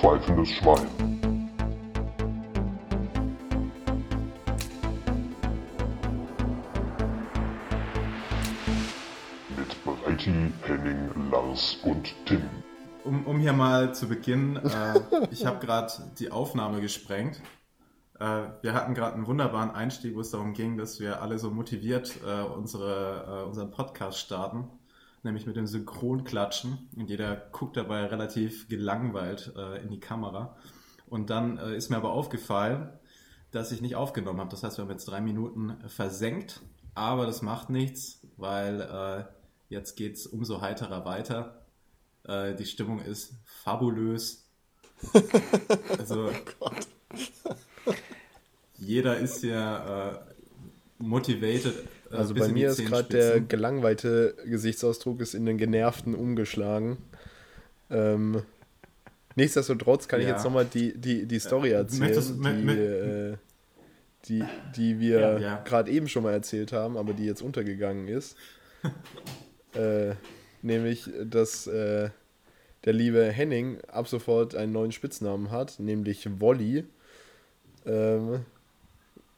pfeifendes Schwein. Mit Breiti, Henning, Lars und Tim. Um, um hier mal zu beginnen, äh, ich habe gerade die Aufnahme gesprengt. Äh, wir hatten gerade einen wunderbaren Einstieg, wo es darum ging, dass wir alle so motiviert äh, unsere, äh, unseren Podcast starten, nämlich mit dem Synchronklatschen. Und jeder guckt dabei relativ gelangweilt äh, in die Kamera. Und dann äh, ist mir aber aufgefallen, dass ich nicht aufgenommen habe. Das heißt, wir haben jetzt drei Minuten versenkt, aber das macht nichts, weil äh, jetzt geht es umso heiterer weiter. die Stimmung ist fabulös. Also, oh jeder ist ja äh, motivated. Äh, also bei mir ist gerade der gelangweilte Gesichtsausdruck ist in den genervten umgeschlagen. Ähm, nichtsdestotrotz kann ja. ich jetzt nochmal die, die, die Story erzählen, Möchtest, die, äh, die, die wir ja, ja. gerade eben schon mal erzählt haben, aber die jetzt untergegangen ist. äh, nämlich, dass äh, der liebe Henning ab sofort einen neuen Spitznamen hat, nämlich Wolli. Ähm,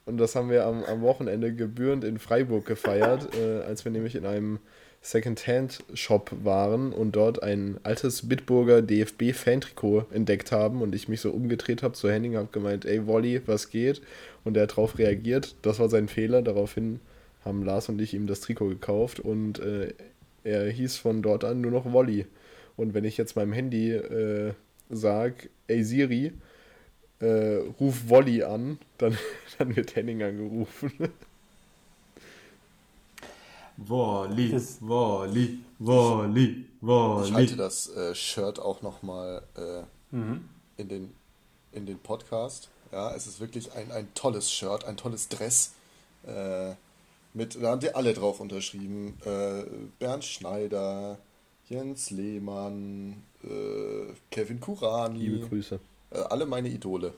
und das haben wir am, am Wochenende gebührend in Freiburg gefeiert, äh, als wir nämlich in einem Secondhand-Shop waren und dort ein altes Bitburger DFB-Fan-Trikot entdeckt haben und ich mich so umgedreht habe zu Henning, habe gemeint, ey Wolli, was geht? Und er hat darauf reagiert. Das war sein Fehler. Daraufhin haben Lars und ich ihm das Trikot gekauft und äh, er hieß von dort an nur noch Wolli. Und wenn ich jetzt meinem Handy äh, sage, ey Siri, äh, ruf Wolli an, dann, dann wird Henning angerufen. Wolli, Wolli, Wolli, Wolli. Ich halte das äh, Shirt auch nochmal äh, mhm. in, den, in den Podcast. Ja, es ist wirklich ein, ein tolles Shirt, ein tolles Dress. Äh, mit, da haben die alle drauf unterschrieben. Äh, Bernd Schneider, Jens Lehmann, äh, Kevin Kurani. Liebe Grüße. Äh, alle meine Idole.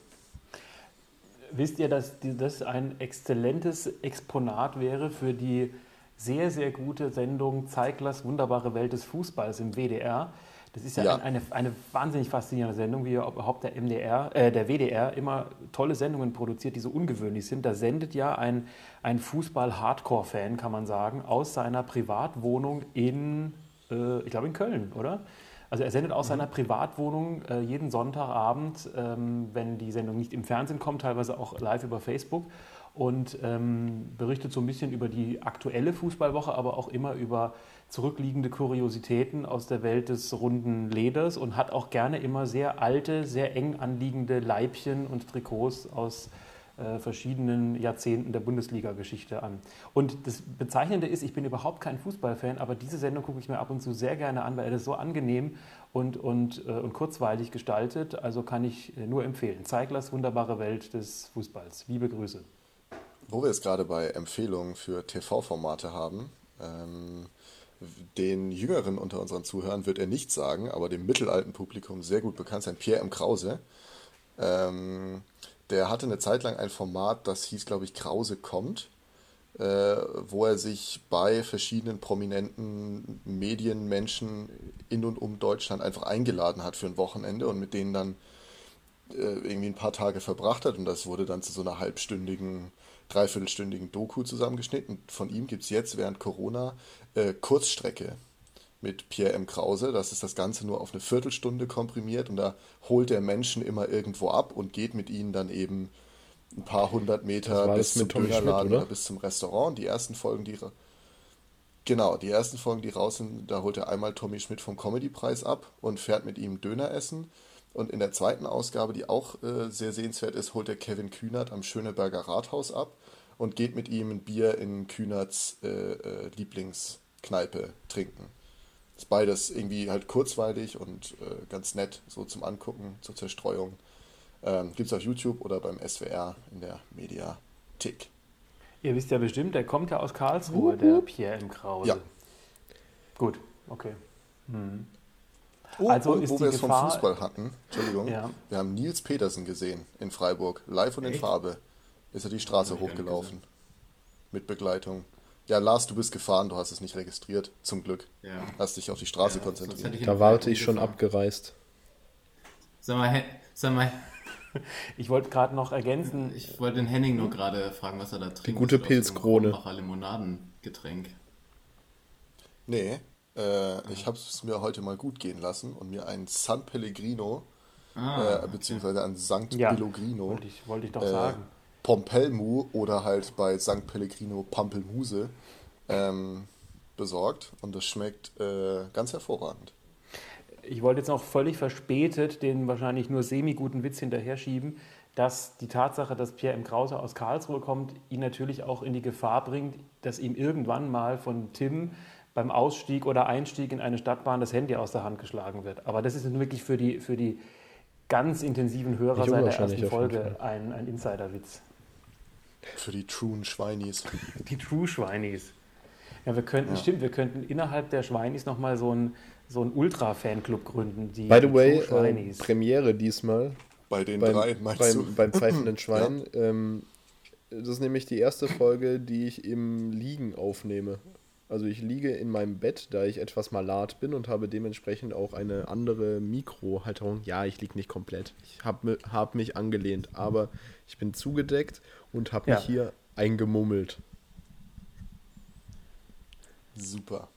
Wisst ihr, dass das ein exzellentes Exponat wäre für die sehr, sehr gute Sendung Zeiglers wunderbare Welt des Fußballs im WDR? Das ist ja, ja. Eine, eine wahnsinnig faszinierende Sendung, wie überhaupt der MDR, äh, der WDR immer tolle Sendungen produziert, die so ungewöhnlich sind. Da sendet ja ein, ein Fußball-Hardcore-Fan, kann man sagen, aus seiner Privatwohnung in, äh, ich glaube in Köln, oder? Also er sendet aus mhm. seiner Privatwohnung äh, jeden Sonntagabend, ähm, wenn die Sendung nicht im Fernsehen kommt, teilweise auch live über Facebook und ähm, berichtet so ein bisschen über die aktuelle Fußballwoche, aber auch immer über zurückliegende Kuriositäten aus der Welt des runden Leders und hat auch gerne immer sehr alte, sehr eng anliegende Leibchen und Trikots aus äh, verschiedenen Jahrzehnten der Bundesliga-Geschichte an. Und das Bezeichnende ist, ich bin überhaupt kein Fußballfan, aber diese Sendung gucke ich mir ab und zu sehr gerne an, weil er das so angenehm und, und, äh, und kurzweilig gestaltet. Also kann ich äh, nur empfehlen. Zeiglers wunderbare Welt des Fußballs. Liebe Grüße. Wo wir es gerade bei Empfehlungen für TV-Formate haben, ähm, den Jüngeren unter unseren Zuhörern wird er nicht sagen, aber dem mittelalten Publikum sehr gut bekannt sein, Pierre M. Krause. Ähm, der hatte eine Zeit lang ein Format, das hieß, glaube ich, Krause kommt, äh, wo er sich bei verschiedenen prominenten Medienmenschen in und um Deutschland einfach eingeladen hat für ein Wochenende und mit denen dann äh, irgendwie ein paar Tage verbracht hat. Und das wurde dann zu so einer halbstündigen, dreiviertelstündigen Doku zusammengeschnitten. Von ihm gibt es jetzt während Corona äh, Kurzstrecke mit Pierre M. Krause. Das ist das Ganze nur auf eine Viertelstunde komprimiert und da holt der Menschen immer irgendwo ab und geht mit ihnen dann eben ein paar hundert Meter bis zum Dönerladen oder? oder bis zum Restaurant. Die ersten Folgen, die genau, die ersten Folgen, die raus sind, da holt er einmal Tommy Schmidt vom Comedypreis ab und fährt mit ihm Döner essen. Und in der zweiten Ausgabe, die auch äh, sehr sehenswert ist, holt er Kevin Kühnert am Schöneberger Rathaus ab und geht mit ihm ein Bier in Kühnerts äh, äh, Lieblingskneipe trinken. Ist beides irgendwie halt kurzweilig und äh, ganz nett, so zum Angucken, zur Zerstreuung. Ähm, Gibt es auf YouTube oder beim SWR in der Mediathek. Ihr wisst ja bestimmt, der kommt ja aus Karlsruhe, uh -huh. der Pierre M. Krause. Ja. Gut, okay. Hm. Oh, also und, wo wir es vom Fußball hatten, Entschuldigung, ja. wir haben Nils Petersen gesehen in Freiburg, live und in Echt? Farbe. Ist er die Straße hochgelaufen. Mit Begleitung. Ja, Lars, du bist gefahren, du hast es nicht registriert, zum Glück. Ja. Hast dich auf die Straße ja, konzentriert. Da warte ich schon abgereist. Sag mal, sag mal. Ich wollte gerade noch ergänzen. Ich wollte den Henning nur gerade fragen, was er da trinkt. Die gute Pilzkrone. Limonadengetränk. Nee, äh, ich habe es mir heute mal gut gehen lassen und mir ein San Pellegrino, ah, äh, beziehungsweise ein Sankt ja, Pellegrino. Wollte ich, wollte ich doch äh, sagen. Pompelmu oder halt bei St. Pellegrino Pampelmuse ähm, besorgt und das schmeckt äh, ganz hervorragend. Ich wollte jetzt noch völlig verspätet den wahrscheinlich nur semi-guten Witz hinterher schieben, dass die Tatsache, dass Pierre M. Krause aus Karlsruhe kommt, ihn natürlich auch in die Gefahr bringt, dass ihm irgendwann mal von Tim beim Ausstieg oder Einstieg in eine Stadtbahn das Handy aus der Hand geschlagen wird. Aber das ist wirklich für die, für die ganz intensiven Hörer seit der ersten Folge ein, ein Insider-Witz. Für die truen Schweinis. Die True Schweinis. Ja, wir könnten, ja. stimmt, wir könnten innerhalb der Schweinis nochmal so einen so Ultra-Fanclub gründen. Die, By the way, äh, Premiere diesmal. Bei den beim, drei, meinst beim, du? Beim pfeifenden Schwein. Ja. Ähm, das ist nämlich die erste Folge, die ich im Liegen aufnehme. Also ich liege in meinem Bett, da ich etwas malat bin und habe dementsprechend auch eine andere Mikrohalterung. Ja, ich liege nicht komplett. Ich habe hab mich angelehnt, aber ich bin zugedeckt und habe ja. mich hier eingemummelt. Super.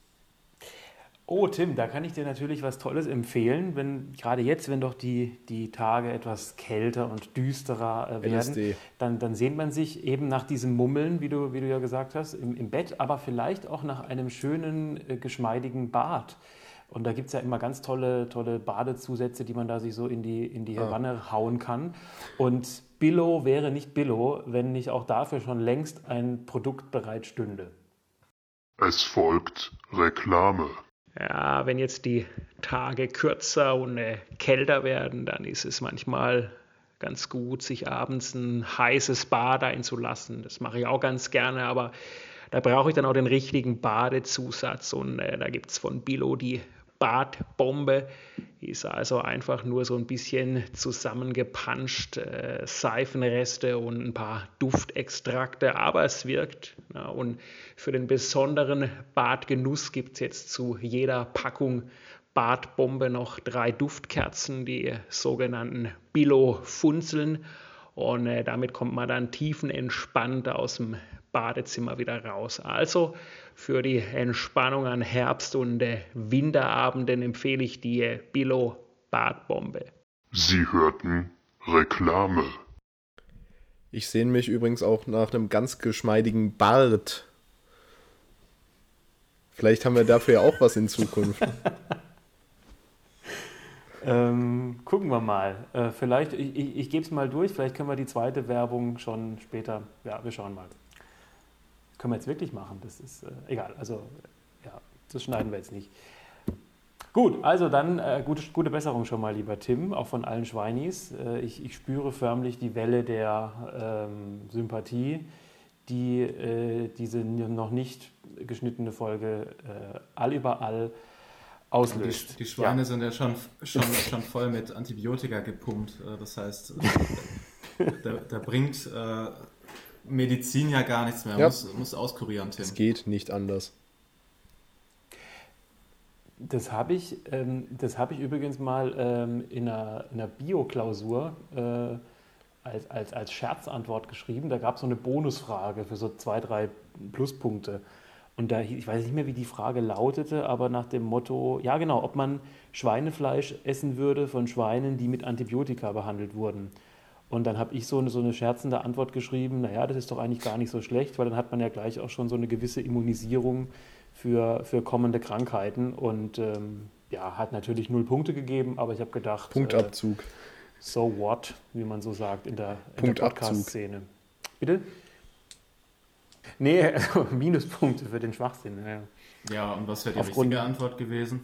Oh, Tim, da kann ich dir natürlich was Tolles empfehlen, wenn gerade jetzt, wenn doch die, die Tage etwas kälter und düsterer äh, werden, dann, dann sehnt man sich eben nach diesem Mummeln, wie du, wie du ja gesagt hast, im, im Bett, aber vielleicht auch nach einem schönen, äh, geschmeidigen Bad. Und da gibt es ja immer ganz tolle, tolle Badezusätze, die man da sich so in die, in die ah. Wanne hauen kann. Und Billo wäre nicht Billo, wenn nicht auch dafür schon längst ein Produkt bereit stünde. Es folgt Reklame. Ja, wenn jetzt die Tage kürzer und äh, kälter werden, dann ist es manchmal ganz gut, sich abends ein heißes Bad einzulassen. Das mache ich auch ganz gerne, aber da brauche ich dann auch den richtigen Badezusatz und äh, da gibt es von Billo die Badbombe. Ist also einfach nur so ein bisschen zusammengepanscht, äh, Seifenreste und ein paar Duftextrakte, aber es wirkt. Ja, und für den besonderen Badgenuss gibt es jetzt zu jeder Packung Badbombe noch drei Duftkerzen, die sogenannten Billo-Funzeln. Und äh, damit kommt man dann tiefenentspannt aus dem Badezimmer wieder raus. Also für die Entspannung an Herbst- und äh, Winterabenden empfehle ich die äh, Billo Badbombe. Sie hörten Reklame. Ich sehne mich übrigens auch nach einem ganz geschmeidigen Bart. Vielleicht haben wir dafür ja auch was in Zukunft. ähm, gucken wir mal. Äh, vielleicht, ich, ich, ich gebe es mal durch, vielleicht können wir die zweite Werbung schon später. Ja, wir schauen mal können wir jetzt wirklich machen? Das ist äh, egal. Also, ja, das schneiden wir jetzt nicht. Gut, also dann äh, gute, gute Besserung schon mal, lieber Tim, auch von allen Schweinis. Äh, ich, ich, spüre förmlich die Welle der ähm, Sympathie, die äh, diese noch nicht geschnittene Folge äh, allüberall auslöst. Die, die Schweine ja. sind ja schon, schon, schon voll mit Antibiotika gepumpt. Äh, das heißt, da, da bringt Medizin ja gar nichts mehr. Ja. Muss, muss auskurieren, Tim. Es geht nicht anders. Das habe ich, ähm, hab ich übrigens mal ähm, in einer, einer Bio-Klausur äh, als, als, als Scherzantwort geschrieben. Da gab es so eine Bonusfrage für so zwei, drei Pluspunkte. Und da, ich weiß nicht mehr, wie die Frage lautete, aber nach dem Motto, ja genau, ob man Schweinefleisch essen würde von Schweinen, die mit Antibiotika behandelt wurden. Und dann habe ich so eine, so eine scherzende Antwort geschrieben, naja, das ist doch eigentlich gar nicht so schlecht, weil dann hat man ja gleich auch schon so eine gewisse Immunisierung für, für kommende Krankheiten. Und ähm, ja, hat natürlich null Punkte gegeben, aber ich habe gedacht. Punktabzug. Äh, so what, wie man so sagt in der, in der Podcast-Szene. Bitte? Nee, also Minuspunkte für den Schwachsinn. Ja, ja und was wäre die Aufgrund, richtige Antwort gewesen?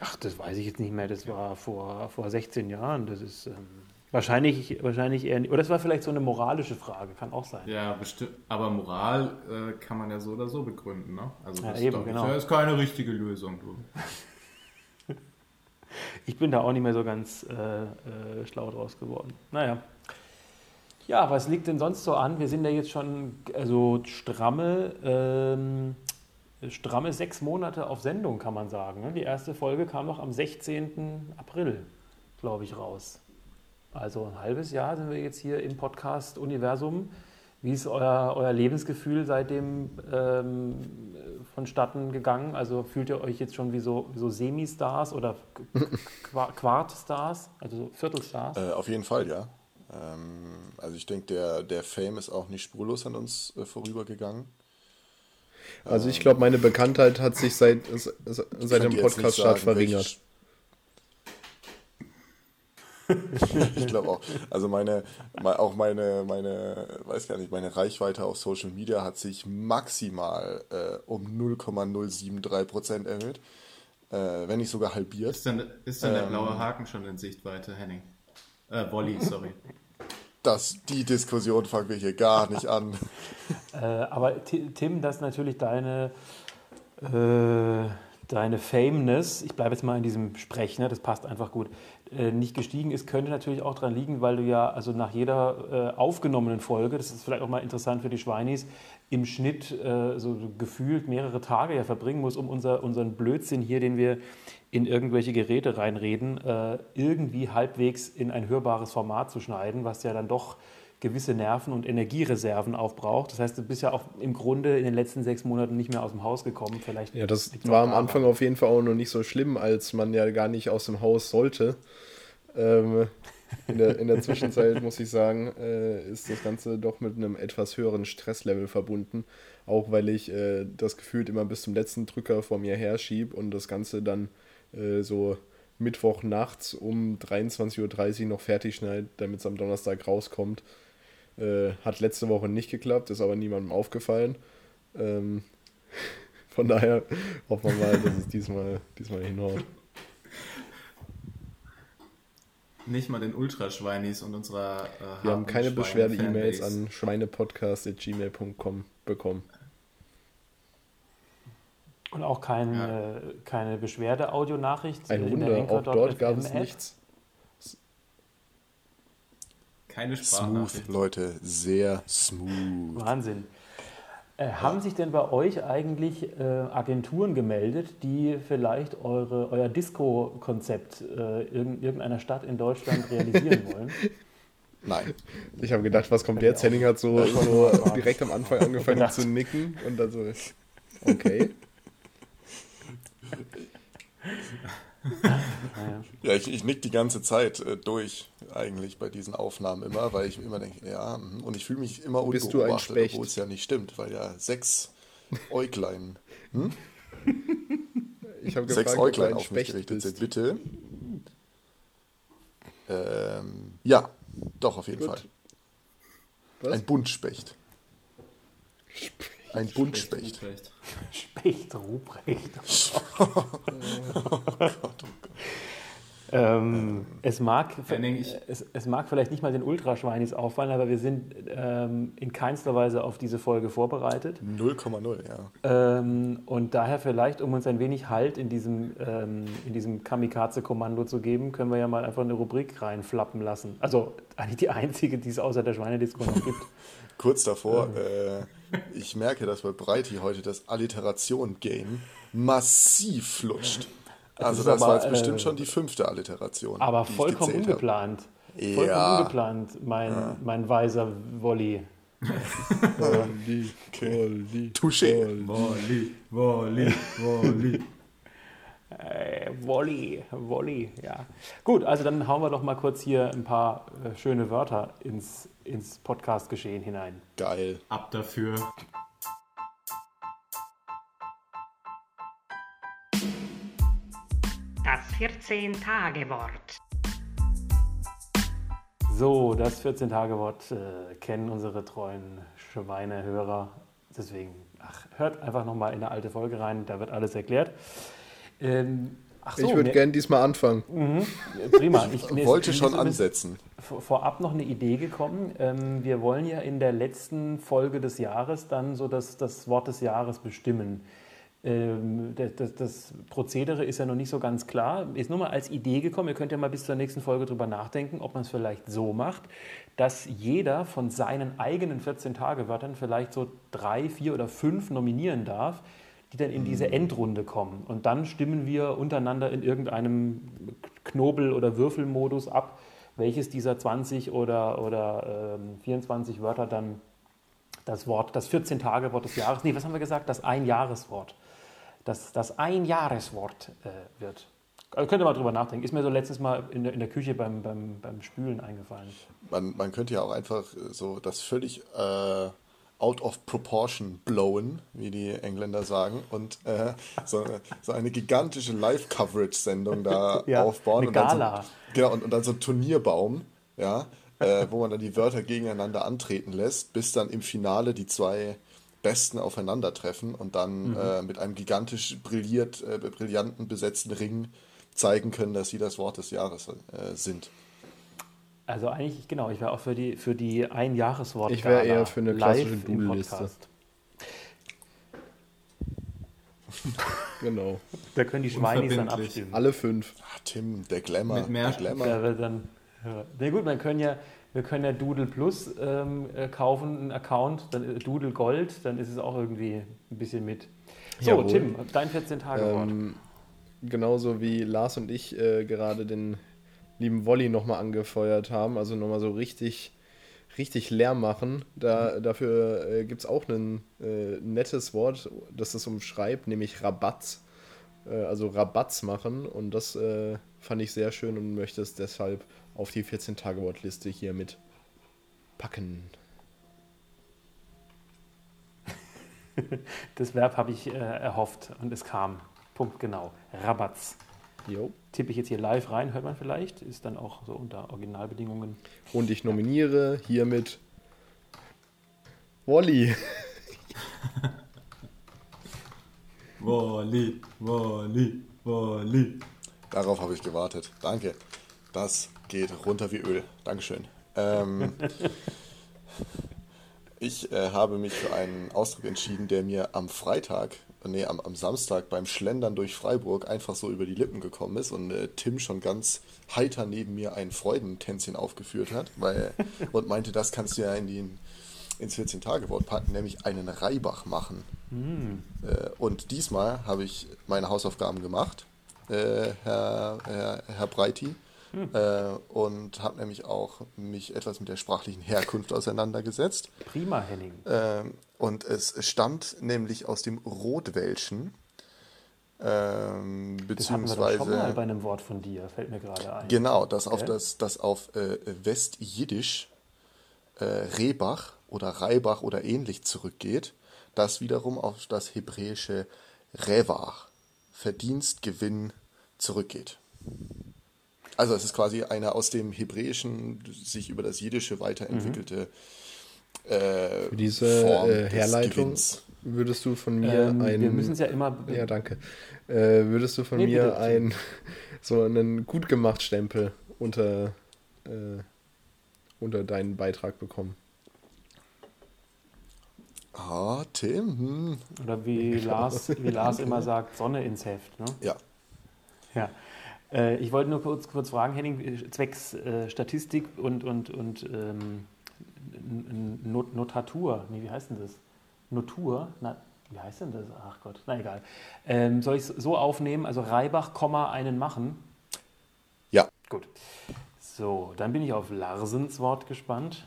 Ach, das weiß ich jetzt nicht mehr. Das war vor, vor 16 Jahren. Das ist. Ähm, Wahrscheinlich, wahrscheinlich eher nicht. Oder es war vielleicht so eine moralische Frage, kann auch sein. Ja, bestimmt. Aber Moral äh, kann man ja so oder so begründen, ne? Also das ja, eben, genau. ist, ist keine richtige Lösung, du. ich bin da auch nicht mehr so ganz äh, äh, schlau draus geworden. Naja. Ja, was liegt denn sonst so an? Wir sind ja jetzt schon also stramme, ähm, stramme sechs Monate auf Sendung, kann man sagen. Ne? Die erste Folge kam noch am 16. April. glaube ich, raus. Also ein halbes Jahr sind wir jetzt hier im Podcast-Universum. Wie ist euer, euer Lebensgefühl seitdem ähm, vonstatten gegangen? Also fühlt ihr euch jetzt schon wie so, wie so Semi-Stars oder Quart-Stars, also Viertelstars? Äh, auf jeden Fall, ja. Ähm, also ich denke, der, der Fame ist auch nicht spurlos an uns äh, vorübergegangen. Also ich glaube, meine Bekanntheit hat sich seit, seit dem Podcast-Start verringert. ich glaube auch. Also meine, auch meine, meine, weiß gar nicht, meine Reichweite auf Social Media hat sich maximal äh, um 0,073% erhöht. Äh, wenn nicht sogar halbiert. Ist dann, ist dann ähm, der blaue Haken schon in Sichtweite, Henning? Äh, Wolli, sorry. Das, die Diskussion fangen wir hier gar nicht an. äh, aber Tim, das ist natürlich deine, äh, deine Fameness, ich bleibe jetzt mal in diesem Sprech, ne, das passt einfach gut, nicht gestiegen ist, könnte natürlich auch daran liegen, weil du ja also nach jeder äh, aufgenommenen Folge, das ist vielleicht auch mal interessant für die Schweinis, im Schnitt äh, so gefühlt mehrere Tage ja verbringen musst, um unser, unseren Blödsinn hier, den wir in irgendwelche Geräte reinreden, äh, irgendwie halbwegs in ein hörbares Format zu schneiden, was ja dann doch gewisse Nerven und Energiereserven aufbraucht. Das heißt, du bist ja auch im Grunde in den letzten sechs Monaten nicht mehr aus dem Haus gekommen. Vielleicht ja, das war am Anfang auf jeden Fall auch noch nicht so schlimm, als man ja gar nicht aus dem Haus sollte. Ähm, in, der, in der Zwischenzeit muss ich sagen, äh, ist das Ganze doch mit einem etwas höheren Stresslevel verbunden. Auch weil ich äh, das gefühlt immer bis zum letzten Drücker vor mir herschiebe und das Ganze dann äh, so Mittwoch nachts um 23.30 Uhr noch fertig schneidet, damit es am Donnerstag rauskommt. Äh, hat letzte Woche nicht geklappt, ist aber niemandem aufgefallen. Ähm, von daher hoffen wir mal, dass es diesmal, diesmal hinhaut. Nicht mal den Ultraschweinis und unserer. Äh, wir haben keine Beschwerde-E-Mails an schweinepodcast.gmail.com bekommen. Und auch kein, ja. äh, keine Beschwerde-Audionachricht. Ein Wunder, auch dort gab es nichts. Keine Sprachnachricht. Smooth, Leute, sehr smooth. Wahnsinn. Äh, haben sich denn bei euch eigentlich äh, Agenturen gemeldet, die vielleicht eure, euer Disco-Konzept äh, in irgendeiner Stadt in Deutschland realisieren wollen? Nein. Ich habe gedacht, was kommt jetzt? Henning hat so, so direkt am Anfang angefangen zu nicken und dann so, okay. ja, ich, ich nick die ganze Zeit äh, durch eigentlich bei diesen Aufnahmen immer, weil ich immer denke, ja, mhm. und ich fühle mich immer Bist unbeobachtet, obwohl es ja nicht stimmt, weil ja sechs Äuglein, hm? ich gefragt, sechs Äuglein auf mich gerichtet sind, bitte. Ähm, ja, doch, auf jeden Gut. Fall. Was? Ein Buntspecht. Specht. Ein Buntspecht. Specht Ruprecht. oh Gott, oh Gott. Ähm, es, mag, es, es, mag vielleicht nicht mal den Ultraschweinis auffallen, aber wir sind ähm, in keinster Weise auf diese Folge vorbereitet. 0,0, ja. Ähm, und daher vielleicht, um uns ein wenig Halt in diesem, ähm, in diesem Kamikaze-Kommando zu geben, können wir ja mal einfach eine Rubrik reinflappen lassen. Also eigentlich die einzige, die es außer der Schweinedisco noch gibt. Kurz davor, äh, ich merke, dass bei Breiti heute das Alliteration-Game massiv flutscht. Also das, das aber, war jetzt bestimmt äh, schon die fünfte Alliteration. Aber vollkommen ungeplant. Ja. Vollkommen ungeplant, mein, ja. mein weiser Wolli. Wolli, Wolli, Touché. Wolli, Wolli, Wolli. Äh, Wolli, Wolli, ja. Gut, also dann hauen wir doch mal kurz hier ein paar äh, schöne Wörter ins, ins Podcast-Geschehen hinein. Geil. Ab dafür. Das 14-Tage-Wort. So, das 14-Tage-Wort äh, kennen unsere treuen Schweinehörer. Deswegen, ach, hört einfach nochmal in eine alte Folge rein, da wird alles erklärt. Ähm, so, ich würde gerne diesmal anfangen. Mhm, prima. Ich, ich wollte schon ansetzen. Vorab noch eine Idee gekommen. Ähm, wir wollen ja in der letzten Folge des Jahres dann so das, das Wort des Jahres bestimmen. Ähm, das, das, Prozedere ist ja noch nicht so ganz klar. Ist nur mal als Idee gekommen. Ihr könnt ja mal bis zur nächsten Folge drüber nachdenken, ob man es vielleicht so macht, dass jeder von seinen eigenen 14-Tage-Wörtern vielleicht so drei, vier oder fünf nominieren darf die dann in diese mhm. Endrunde kommen. Und dann stimmen wir untereinander in irgendeinem Knobel- oder Würfelmodus ab, welches dieser 20 oder, oder ähm, 24 Wörter dann das Wort, das 14-Tage-Wort des Jahres, nee, was haben wir gesagt? Das Ein-Jahreswort. Das, das Ein-Jahreswort äh, wird. Also könnt ihr mal drüber nachdenken. Ist mir so letztes Mal in der, in der Küche beim, beim, beim Spülen eingefallen. Man, man könnte ja auch einfach so das völlig äh, out of proportion blowen, wie die Engländer sagen, und äh, so, so, eine gigantische Live-Coverage-Sendung da ja, aufbauen. Eine und Gala. Dann so, genau, und, und dann so ein Turnierbaum, ja, äh, wo man dann die Wörter gegeneinander antreten lässt, bis dann im Finale die zwei Besten aufeinandertreffen und dann mhm. äh, mit einem gigantisch brilliert, äh, brillanten besetzten Ring zeigen können, dass sie das Wort des Jahres äh, sind. Also eigentlich, genau, ich wäre auch für die, für die Ein-Jahreswort. Ich wäre eher für eine klassische Doodle-Liste. genau. Da können die Schweinis dann abstimmen. Alle fünf. Ach, Tim, der Glamour. Mit mehr der Glamour. Da dann, ja. Na gut, man können ja, wir können ja Doodle Plus ähm, äh, kaufen, einen Account, dann äh, Doodle Gold, dann ist es auch irgendwie ein bisschen mit. So, Jawohl. Tim, dein 14-Tage-Wort. Ähm, genauso wie Lars und ich äh, gerade den lieben Wolli nochmal angefeuert haben, also nochmal so richtig, richtig leer machen. Da, dafür äh, gibt es auch ein äh, nettes Wort, das das umschreibt, nämlich Rabatz. Äh, also Rabatz machen und das äh, fand ich sehr schön und möchte es deshalb auf die 14-Tage-Wortliste hier mit packen. Das Verb habe ich äh, erhofft und es kam. Punkt genau. Rabatz. Jo. Tippe ich jetzt hier live rein, hört man vielleicht, ist dann auch so unter Originalbedingungen. Und ich nominiere hiermit Wally. Wally, Wally, Wally. Darauf habe ich gewartet. Danke. Das geht runter wie Öl. Dankeschön. Ähm, ich äh, habe mich für einen Ausdruck entschieden, der mir am Freitag nee, am, am Samstag beim Schlendern durch Freiburg einfach so über die Lippen gekommen ist und äh, Tim schon ganz heiter neben mir ein Freudentänzchen aufgeführt hat, weil und meinte, das kannst du ja in die ins 14-Tage-Wort packen, nämlich einen Reibach machen. Mm. Äh, und diesmal habe ich meine Hausaufgaben gemacht, äh, Herr, Herr, Herr Breiti. Hm. Äh, und habe nämlich auch mich etwas mit der sprachlichen Herkunft auseinandergesetzt. Prima, Henning. Äh, und es stammt nämlich aus dem Rotwelschen. Ähm, beziehungsweise, das hatten wir schon mal bei einem Wort von dir, fällt mir gerade ein. Genau, das okay. auf, das, das auf äh, Westjiddisch äh, Rebach oder Reibach oder ähnlich zurückgeht, das wiederum auf das hebräische Revach, Verdienst, Gewinn, zurückgeht. Also es ist quasi eine aus dem Hebräischen sich über das Jiddische weiterentwickelte mhm. Äh, Für diese Form äh, Herleitung würdest du von mir ähm, ein... Wir müssen es ja immer... Ja, danke. Äh, würdest du von nee, mir bitte. ein so einen gut gemacht Stempel unter, äh, unter deinen Beitrag bekommen? Ah, Tim. Hm. Oder wie Lars, wie Lars immer sagt, Sonne ins Heft. Ne? Ja. Ja. Äh, ich wollte nur kurz, kurz fragen, Henning, zwecks äh, Statistik und, und, und ähm, Not Notatur, nee, wie heißt denn das? Notur? Na, wie heißt denn das? Ach Gott, na egal. Ähm, soll ich es so aufnehmen, also Reibach, einen machen? Ja. Gut. So, dann bin ich auf Larsens Wort gespannt.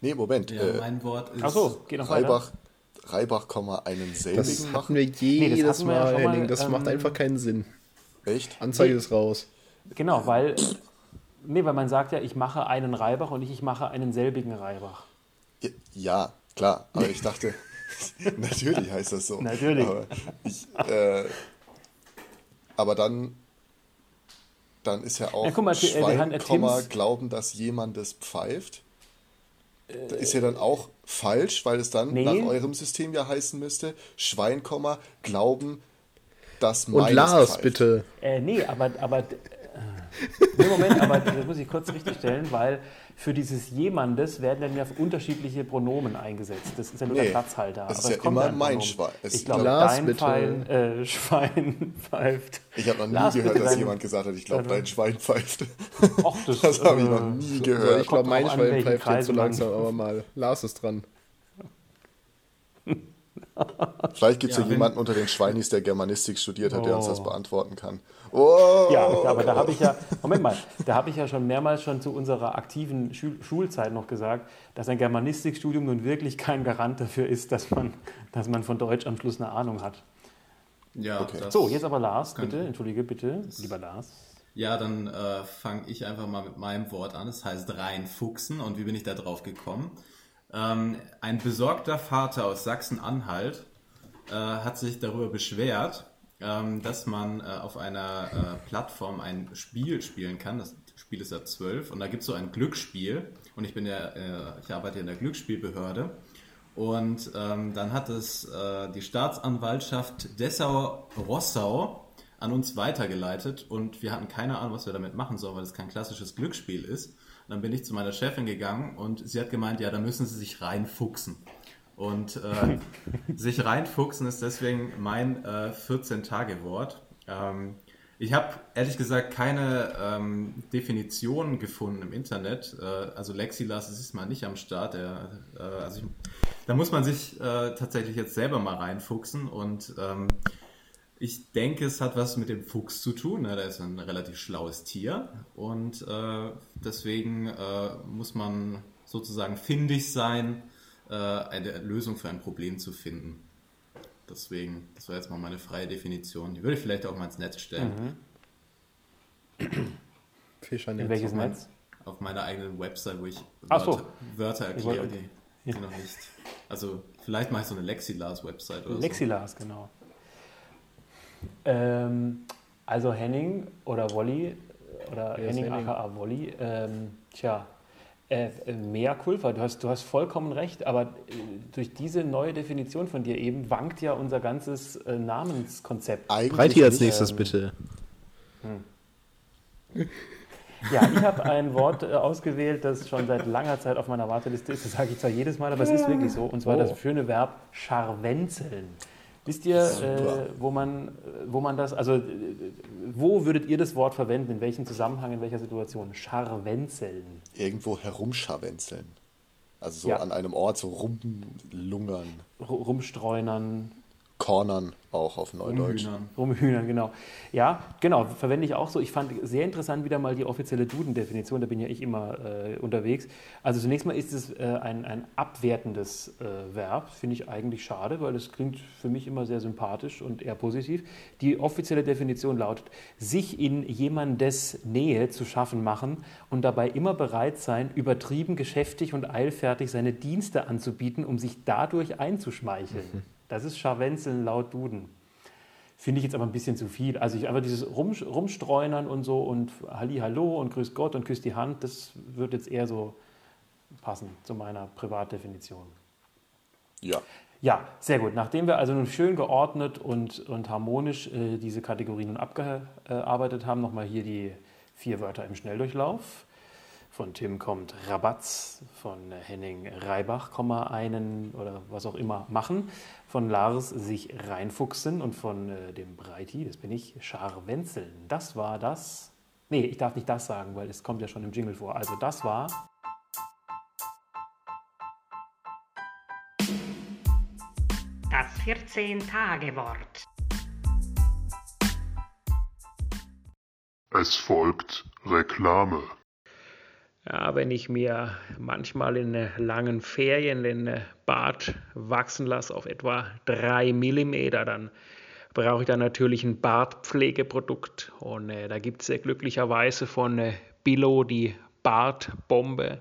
Nee, Moment. Ja, äh, mein Wort ist. Achso, geht noch Reibach, weiter. Reibach, einen selbigen das machen. Wir jedes nee, das Mal, wir ja Henning. Das ähm, macht einfach keinen Sinn. Echt? Anzeige nee. ist raus. Genau, weil, nee, weil man sagt ja, ich mache einen Reibach und nicht ich mache einen selbigen Reibach. Ja, klar, aber ich dachte, natürlich heißt das so. Natürlich. Aber, ich, äh, aber dann, dann ist ja auch ja, mal, Schwein, äh, Komma, glauben, dass jemand das pfeift. Das ist ja dann auch falsch, weil es dann nee. nach eurem System ja heißen müsste, Schwein, glauben, das Und Lars, pfeift. bitte. Äh, nee, aber, aber äh, Moment, aber das muss ich kurz richtigstellen, weil für dieses jemandes werden dann ja unterschiedliche Pronomen eingesetzt. Das ist ja nur nee, der Platzhalter. Das ist ja immer mein Schwein. Ich glaube, dein Pfeil, äh, Schwein pfeift. Ich habe noch nie Lars, gehört, dass jemand gesagt hat, ich glaube, dein Schwein pfeift. Och, das, das habe ich noch äh, nie gehört. Ich glaube, mein Schwein pfeift jetzt so langsam, aber mal. Lars ist dran. Vielleicht gibt es ja, ja jemanden unter den Schweinis, der Germanistik studiert hat, oh. der uns das oh. beantworten kann. Oh. Ja, aber da habe ich ja, Moment mal, da habe ich ja schon mehrmals schon zu unserer aktiven Schul Schulzeit noch gesagt, dass ein Germanistikstudium nun wirklich kein Garant dafür ist, dass man, dass man von Deutsch am Schluss eine Ahnung hat. Ja, okay. So, jetzt aber Lars, bitte, entschuldige bitte, lieber Lars. Ja, dann äh, fange ich einfach mal mit meinem Wort an. Es heißt reinfuchsen. Und wie bin ich da drauf gekommen? Ähm, ein besorgter Vater aus Sachsen-Anhalt äh, hat sich darüber beschwert, ähm, dass man äh, auf einer äh, Plattform ein Spiel spielen kann. Das Spiel ist ab 12 und da gibt es so ein Glücksspiel. Und ich bin ja, äh, ich arbeite in der Glücksspielbehörde. Und ähm, dann hat es äh, die Staatsanwaltschaft Dessau-Rossau an uns weitergeleitet und wir hatten keine Ahnung, was wir damit machen sollen, weil es kein klassisches Glücksspiel ist. Und dann bin ich zu meiner Chefin gegangen und sie hat gemeint, ja, da müssen Sie sich reinfuchsen. Und äh, sich reinfuchsen ist deswegen mein äh, 14-Tage-Wort. Ähm, ich habe ehrlich gesagt keine ähm, Definition gefunden im Internet. Äh, also Lexilas ist mal nicht am Start. Der, äh, also ich, da muss man sich äh, tatsächlich jetzt selber mal reinfuchsen und ähm, ich denke, es hat was mit dem Fuchs zu tun. Ne? Der ist ein relativ schlaues Tier und äh, deswegen äh, muss man sozusagen findig sein, eine Lösung für ein Problem zu finden. Deswegen, das war jetzt mal meine freie Definition. Die würde ich vielleicht auch mal ins Netz stellen. Mhm. In welches auf Netz? Mein, auf meiner eigenen Website, wo ich Wörter, so. Wörter erkläre, die, die ja. noch nicht. Also vielleicht mache ich so eine Lexilars-Website oder Lexilars, so. genau. Ähm, also Henning oder Wolli oder Henning, Henning aka Wolli, ähm, tja, äh, mehr Kulpa, du hast, du hast vollkommen recht, aber äh, durch diese neue Definition von dir eben wankt ja unser ganzes äh, Namenskonzept. Breiti als nächstes ähm, bitte. Hm. Ja, ich habe ein Wort äh, ausgewählt, das schon seit langer Zeit auf meiner Warteliste ist. Das sage ich zwar jedes Mal, aber es ist wirklich so. Und zwar oh. das schöne Verb scharwenzeln. Wisst ihr, äh, wo, man, wo man das, also wo würdet ihr das Wort verwenden? In welchem Zusammenhang, in welcher Situation? Scharwenzeln. Irgendwo herumscharwenzeln. Also so ja. an einem Ort so rumlungern. Rumstreunern. Cornern auch auf Neudeutsch. Rumhühnern. Rumhühnern, genau. Ja, genau, verwende ich auch so. Ich fand sehr interessant wieder mal die offizielle Duden-Definition, da bin ja ich immer äh, unterwegs. Also zunächst mal ist es äh, ein, ein abwertendes äh, Verb, finde ich eigentlich schade, weil es klingt für mich immer sehr sympathisch und eher positiv. Die offizielle Definition lautet, sich in jemandes Nähe zu schaffen machen und dabei immer bereit sein, übertrieben geschäftig und eilfertig seine Dienste anzubieten, um sich dadurch einzuschmeicheln. Mhm. Das ist Scharwenzeln laut Duden. Finde ich jetzt aber ein bisschen zu viel. Also ich einfach dieses Rum, Rumstreunern und so und Halli, Hallo und Grüß Gott und Küss die Hand, das wird jetzt eher so passen zu meiner Privatdefinition. Ja. Ja, sehr gut. Nachdem wir also nun schön geordnet und, und harmonisch äh, diese Kategorien abgearbeitet haben, nochmal hier die vier Wörter im Schnelldurchlauf. Von Tim kommt Rabatz, von Henning Reibach, einen oder was auch immer machen, von Lars sich reinfuchsen und von äh, dem Breiti, das bin ich, Scharwenzeln. Das war das. Nee, ich darf nicht das sagen, weil es kommt ja schon im Jingle vor. Also das war. Das 14-Tage-Wort. Es folgt Reklame. Ja, wenn ich mir manchmal in langen Ferien den Bart wachsen lasse auf etwa drei Millimeter, dann brauche ich da natürlich ein Bartpflegeprodukt. Und äh, da gibt es äh, glücklicherweise von äh, Billo die Bartbombe.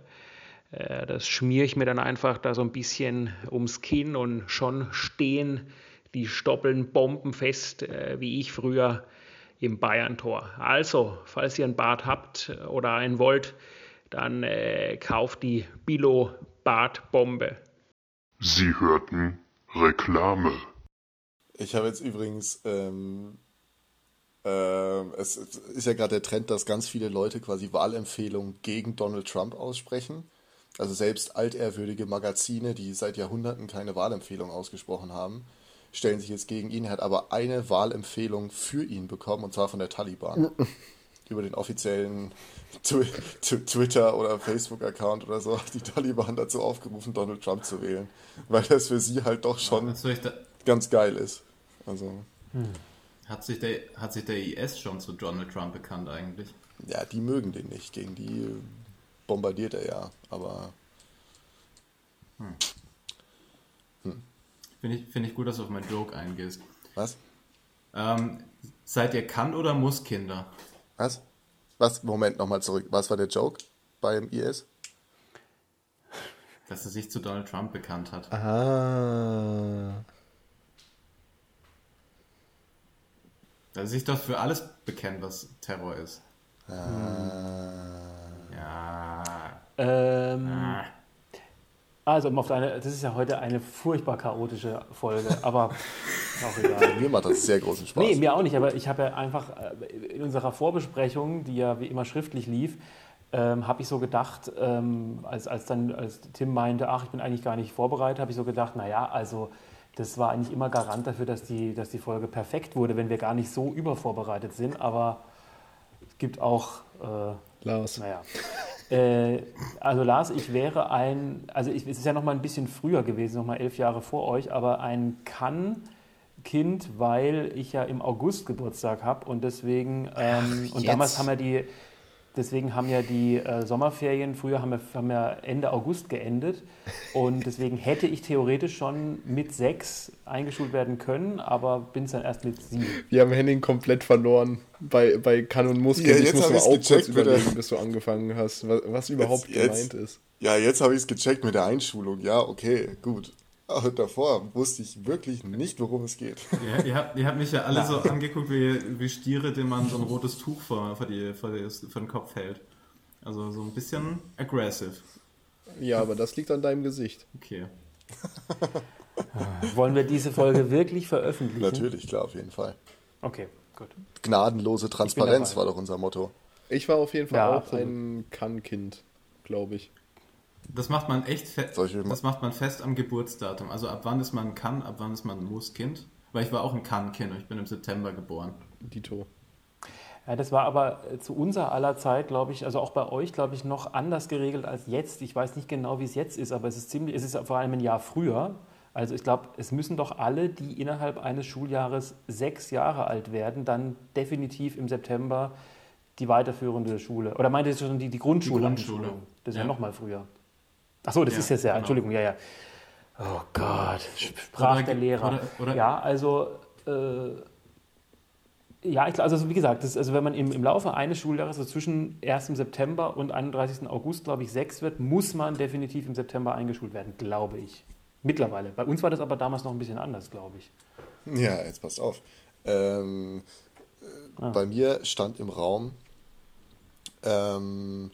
Äh, das schmiere ich mir dann einfach da so ein bisschen ums Kinn und schon stehen die Stoppeln bombenfest, äh, wie ich früher im Bayern-Tor. Also, falls ihr ein Bart habt oder einen wollt, dann äh, kauft die Bilo Badbombe. Sie hörten Reklame. Ich habe jetzt übrigens, ähm, äh, es ist ja gerade der Trend, dass ganz viele Leute quasi Wahlempfehlungen gegen Donald Trump aussprechen. Also selbst altehrwürdige Magazine, die seit Jahrhunderten keine Wahlempfehlung ausgesprochen haben, stellen sich jetzt gegen ihn. Er hat aber eine Wahlempfehlung für ihn bekommen, und zwar von der Taliban. über den offiziellen Twitter- oder Facebook-Account oder so die Taliban dazu aufgerufen, Donald Trump zu wählen. Weil das für sie halt doch schon. Da, ganz geil ist. Also. Hm. Hat, sich der, hat sich der IS schon zu Donald Trump bekannt eigentlich? Ja, die mögen den nicht. Gegen die bombardiert er ja, aber. Hm. Hm. Finde ich, find ich gut, dass du auf meinen Joke eingehst. Was? Ähm, seid ihr Kann- oder Muss-Kinder? Was? Was? Moment, nochmal zurück. Was war der Joke beim IS? Dass er sich zu Donald Trump bekannt hat. Ah. Dass er sich doch für alles bekennt, was Terror ist. Ah. Ja. Ähm, ah. Also, um auf deine, das ist ja heute eine furchtbar chaotische Folge, aber auch egal. Mir macht das sehr großen Spaß. Nee, mir auch nicht, aber ich habe ja einfach äh, in unserer Vorbesprechung, die ja wie immer schriftlich lief, ähm, habe ich so gedacht, ähm, als, als dann als Tim meinte, ach, ich bin eigentlich gar nicht vorbereitet, habe ich so gedacht, naja, also das war eigentlich immer Garant dafür, dass die, dass die Folge perfekt wurde, wenn wir gar nicht so übervorbereitet sind, aber es gibt auch... Äh, Lars. Naja. Äh, also Lars, ich wäre ein, also ich, es ist ja noch mal ein bisschen früher gewesen, noch mal elf Jahre vor euch, aber ein Kann-Kind, weil ich ja im August Geburtstag habe und deswegen, ähm, Ach, und damals haben wir die, Deswegen haben ja die äh, Sommerferien früher haben wir, haben wir Ende August geendet. Und deswegen hätte ich theoretisch schon mit sechs eingeschult werden können, aber bin es dann erst mit sieben. Wir haben Henning komplett verloren bei, bei Kann und Muskel. Ja, ich muss mal auch gecheckt, kurz überlegen, bis du angefangen hast, was, was überhaupt jetzt, gemeint jetzt, ist. Ja, jetzt habe ich es gecheckt mit der Einschulung. Ja, okay, gut. Aber davor wusste ich wirklich nicht, worum es geht. Ja, ihr, habt, ihr habt mich ja alle so angeguckt wie, wie Stiere, denen man so ein rotes Tuch vor, vor, die, vor, die, vor den Kopf hält. Also so ein bisschen aggressive. Ja, aber das liegt an deinem Gesicht. Okay. Wollen wir diese Folge wirklich veröffentlichen? Natürlich, klar, auf jeden Fall. Okay, gut. Gnadenlose Transparenz war doch unser Motto. Ich war auf jeden Fall ja, auch absolut. ein Kann-Kind, glaube ich. Das macht man echt fest. Das macht man fest am Geburtsdatum. Also ab wann ist man kann, ab wann ist man muss Kind. Weil ich war auch ein Kann-Kind und ich bin im September geboren. Dito. Ja, das war aber äh, zu unserer aller Zeit, glaube ich, also auch bei euch, glaube ich, noch anders geregelt als jetzt. Ich weiß nicht genau, wie es jetzt ist, aber es ist ziemlich, es ist vor allem ein Jahr früher. Also ich glaube, es müssen doch alle, die innerhalb eines Schuljahres sechs Jahre alt werden, dann definitiv im September die weiterführende Schule. Oder meinte ihr schon die, die Grundschule? Die Grundschule. Das ist ja, ja noch mal früher. Ach so, das ja, ist jetzt ja, genau. Entschuldigung, ja, ja. Oh Gott, sprach der Lehrer. Oder, oder, ja, also, äh, ja, ich, also wie gesagt, das, also wenn man im, im Laufe eines Schuljahres, also zwischen 1. September und 31. August, glaube ich, sechs wird, muss man definitiv im September eingeschult werden, glaube ich. Mittlerweile. Bei uns war das aber damals noch ein bisschen anders, glaube ich. Ja, jetzt passt auf. Ähm, ah. Bei mir stand im Raum, ähm,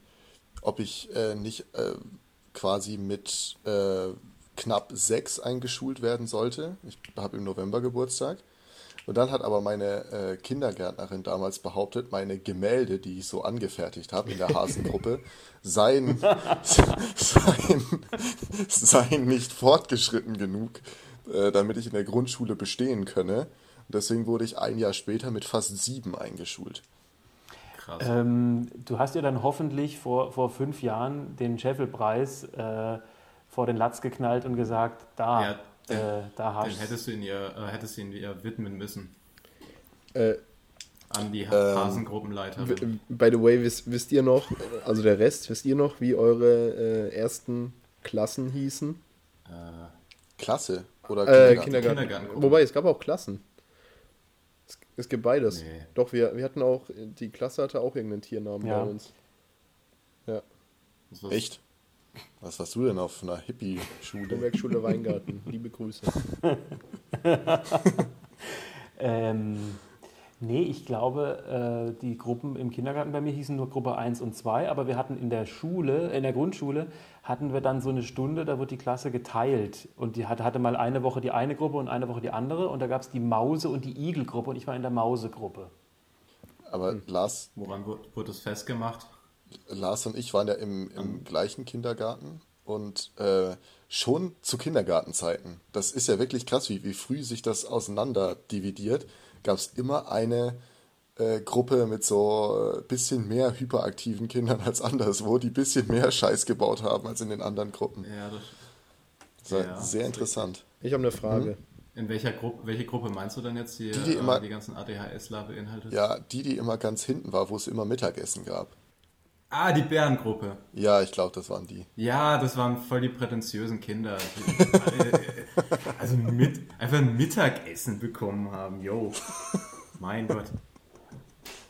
ob ich äh, nicht äh, quasi mit äh, knapp sechs eingeschult werden sollte. Ich habe im November Geburtstag. Und dann hat aber meine äh, Kindergärtnerin damals behauptet, meine Gemälde, die ich so angefertigt habe in der Hasengruppe, seien, seien, seien nicht fortgeschritten genug, äh, damit ich in der Grundschule bestehen könne. Und deswegen wurde ich ein Jahr später mit fast sieben eingeschult. Krass. Ähm, du hast ja dann hoffentlich vor, vor fünf Jahren den Scheffelpreis äh, vor den Latz geknallt und gesagt, da, ja, den, äh, da hast du. hättest du ihn ihr, äh, hättest ihn ihr widmen müssen. Äh, An die ähm, Hasengruppenleiterin. By the way, wisst, wisst, ihr noch, also der Rest, wisst ihr noch, wie eure äh, ersten Klassen hießen? Äh, Klasse oder Kindergarten? Kindergarten. Kindergarten Wobei, es gab auch Klassen. Es gibt beides. Nee. Doch, wir, wir hatten auch, die Klasse hatte auch irgendeinen Tiernamen ja. bei uns. Ja. Echt? Was warst du denn auf einer Hippie-Schule? Bergschule Weingarten. Liebe Grüße. ähm, Nee, ich glaube, äh, die Gruppen im Kindergarten bei mir hießen nur Gruppe 1 und 2, aber wir hatten in der Schule, in der Grundschule, hatten wir dann so eine Stunde, da wurde die Klasse geteilt. Und die hatte, mal eine Woche die eine Gruppe und eine Woche die andere. Und da gab es die Mause- und die Igelgruppe und ich war in der Mausegruppe. Aber hm. Lars. Woran wurde das festgemacht? Lars und ich waren ja im, im gleichen Kindergarten und äh, schon zu Kindergartenzeiten. Das ist ja wirklich krass, wie, wie früh sich das auseinander dividiert gab es immer eine äh, Gruppe mit so ein äh, bisschen mehr hyperaktiven Kindern als anderswo, die ein bisschen mehr Scheiß gebaut haben als in den anderen Gruppen. Ja, das, das war ja. sehr interessant. Ich habe eine Frage. In welcher Gruppe, welche Gruppe meinst du denn jetzt, die die, die, immer, die ganzen ADHSler beinhaltet? Ja, die, die immer ganz hinten war, wo es immer Mittagessen gab. Ah, die Bärengruppe. Ja, ich glaube, das waren die. Ja, das waren voll die prätentiösen Kinder. also mit, einfach ein Mittagessen bekommen haben, yo. Mein Gott.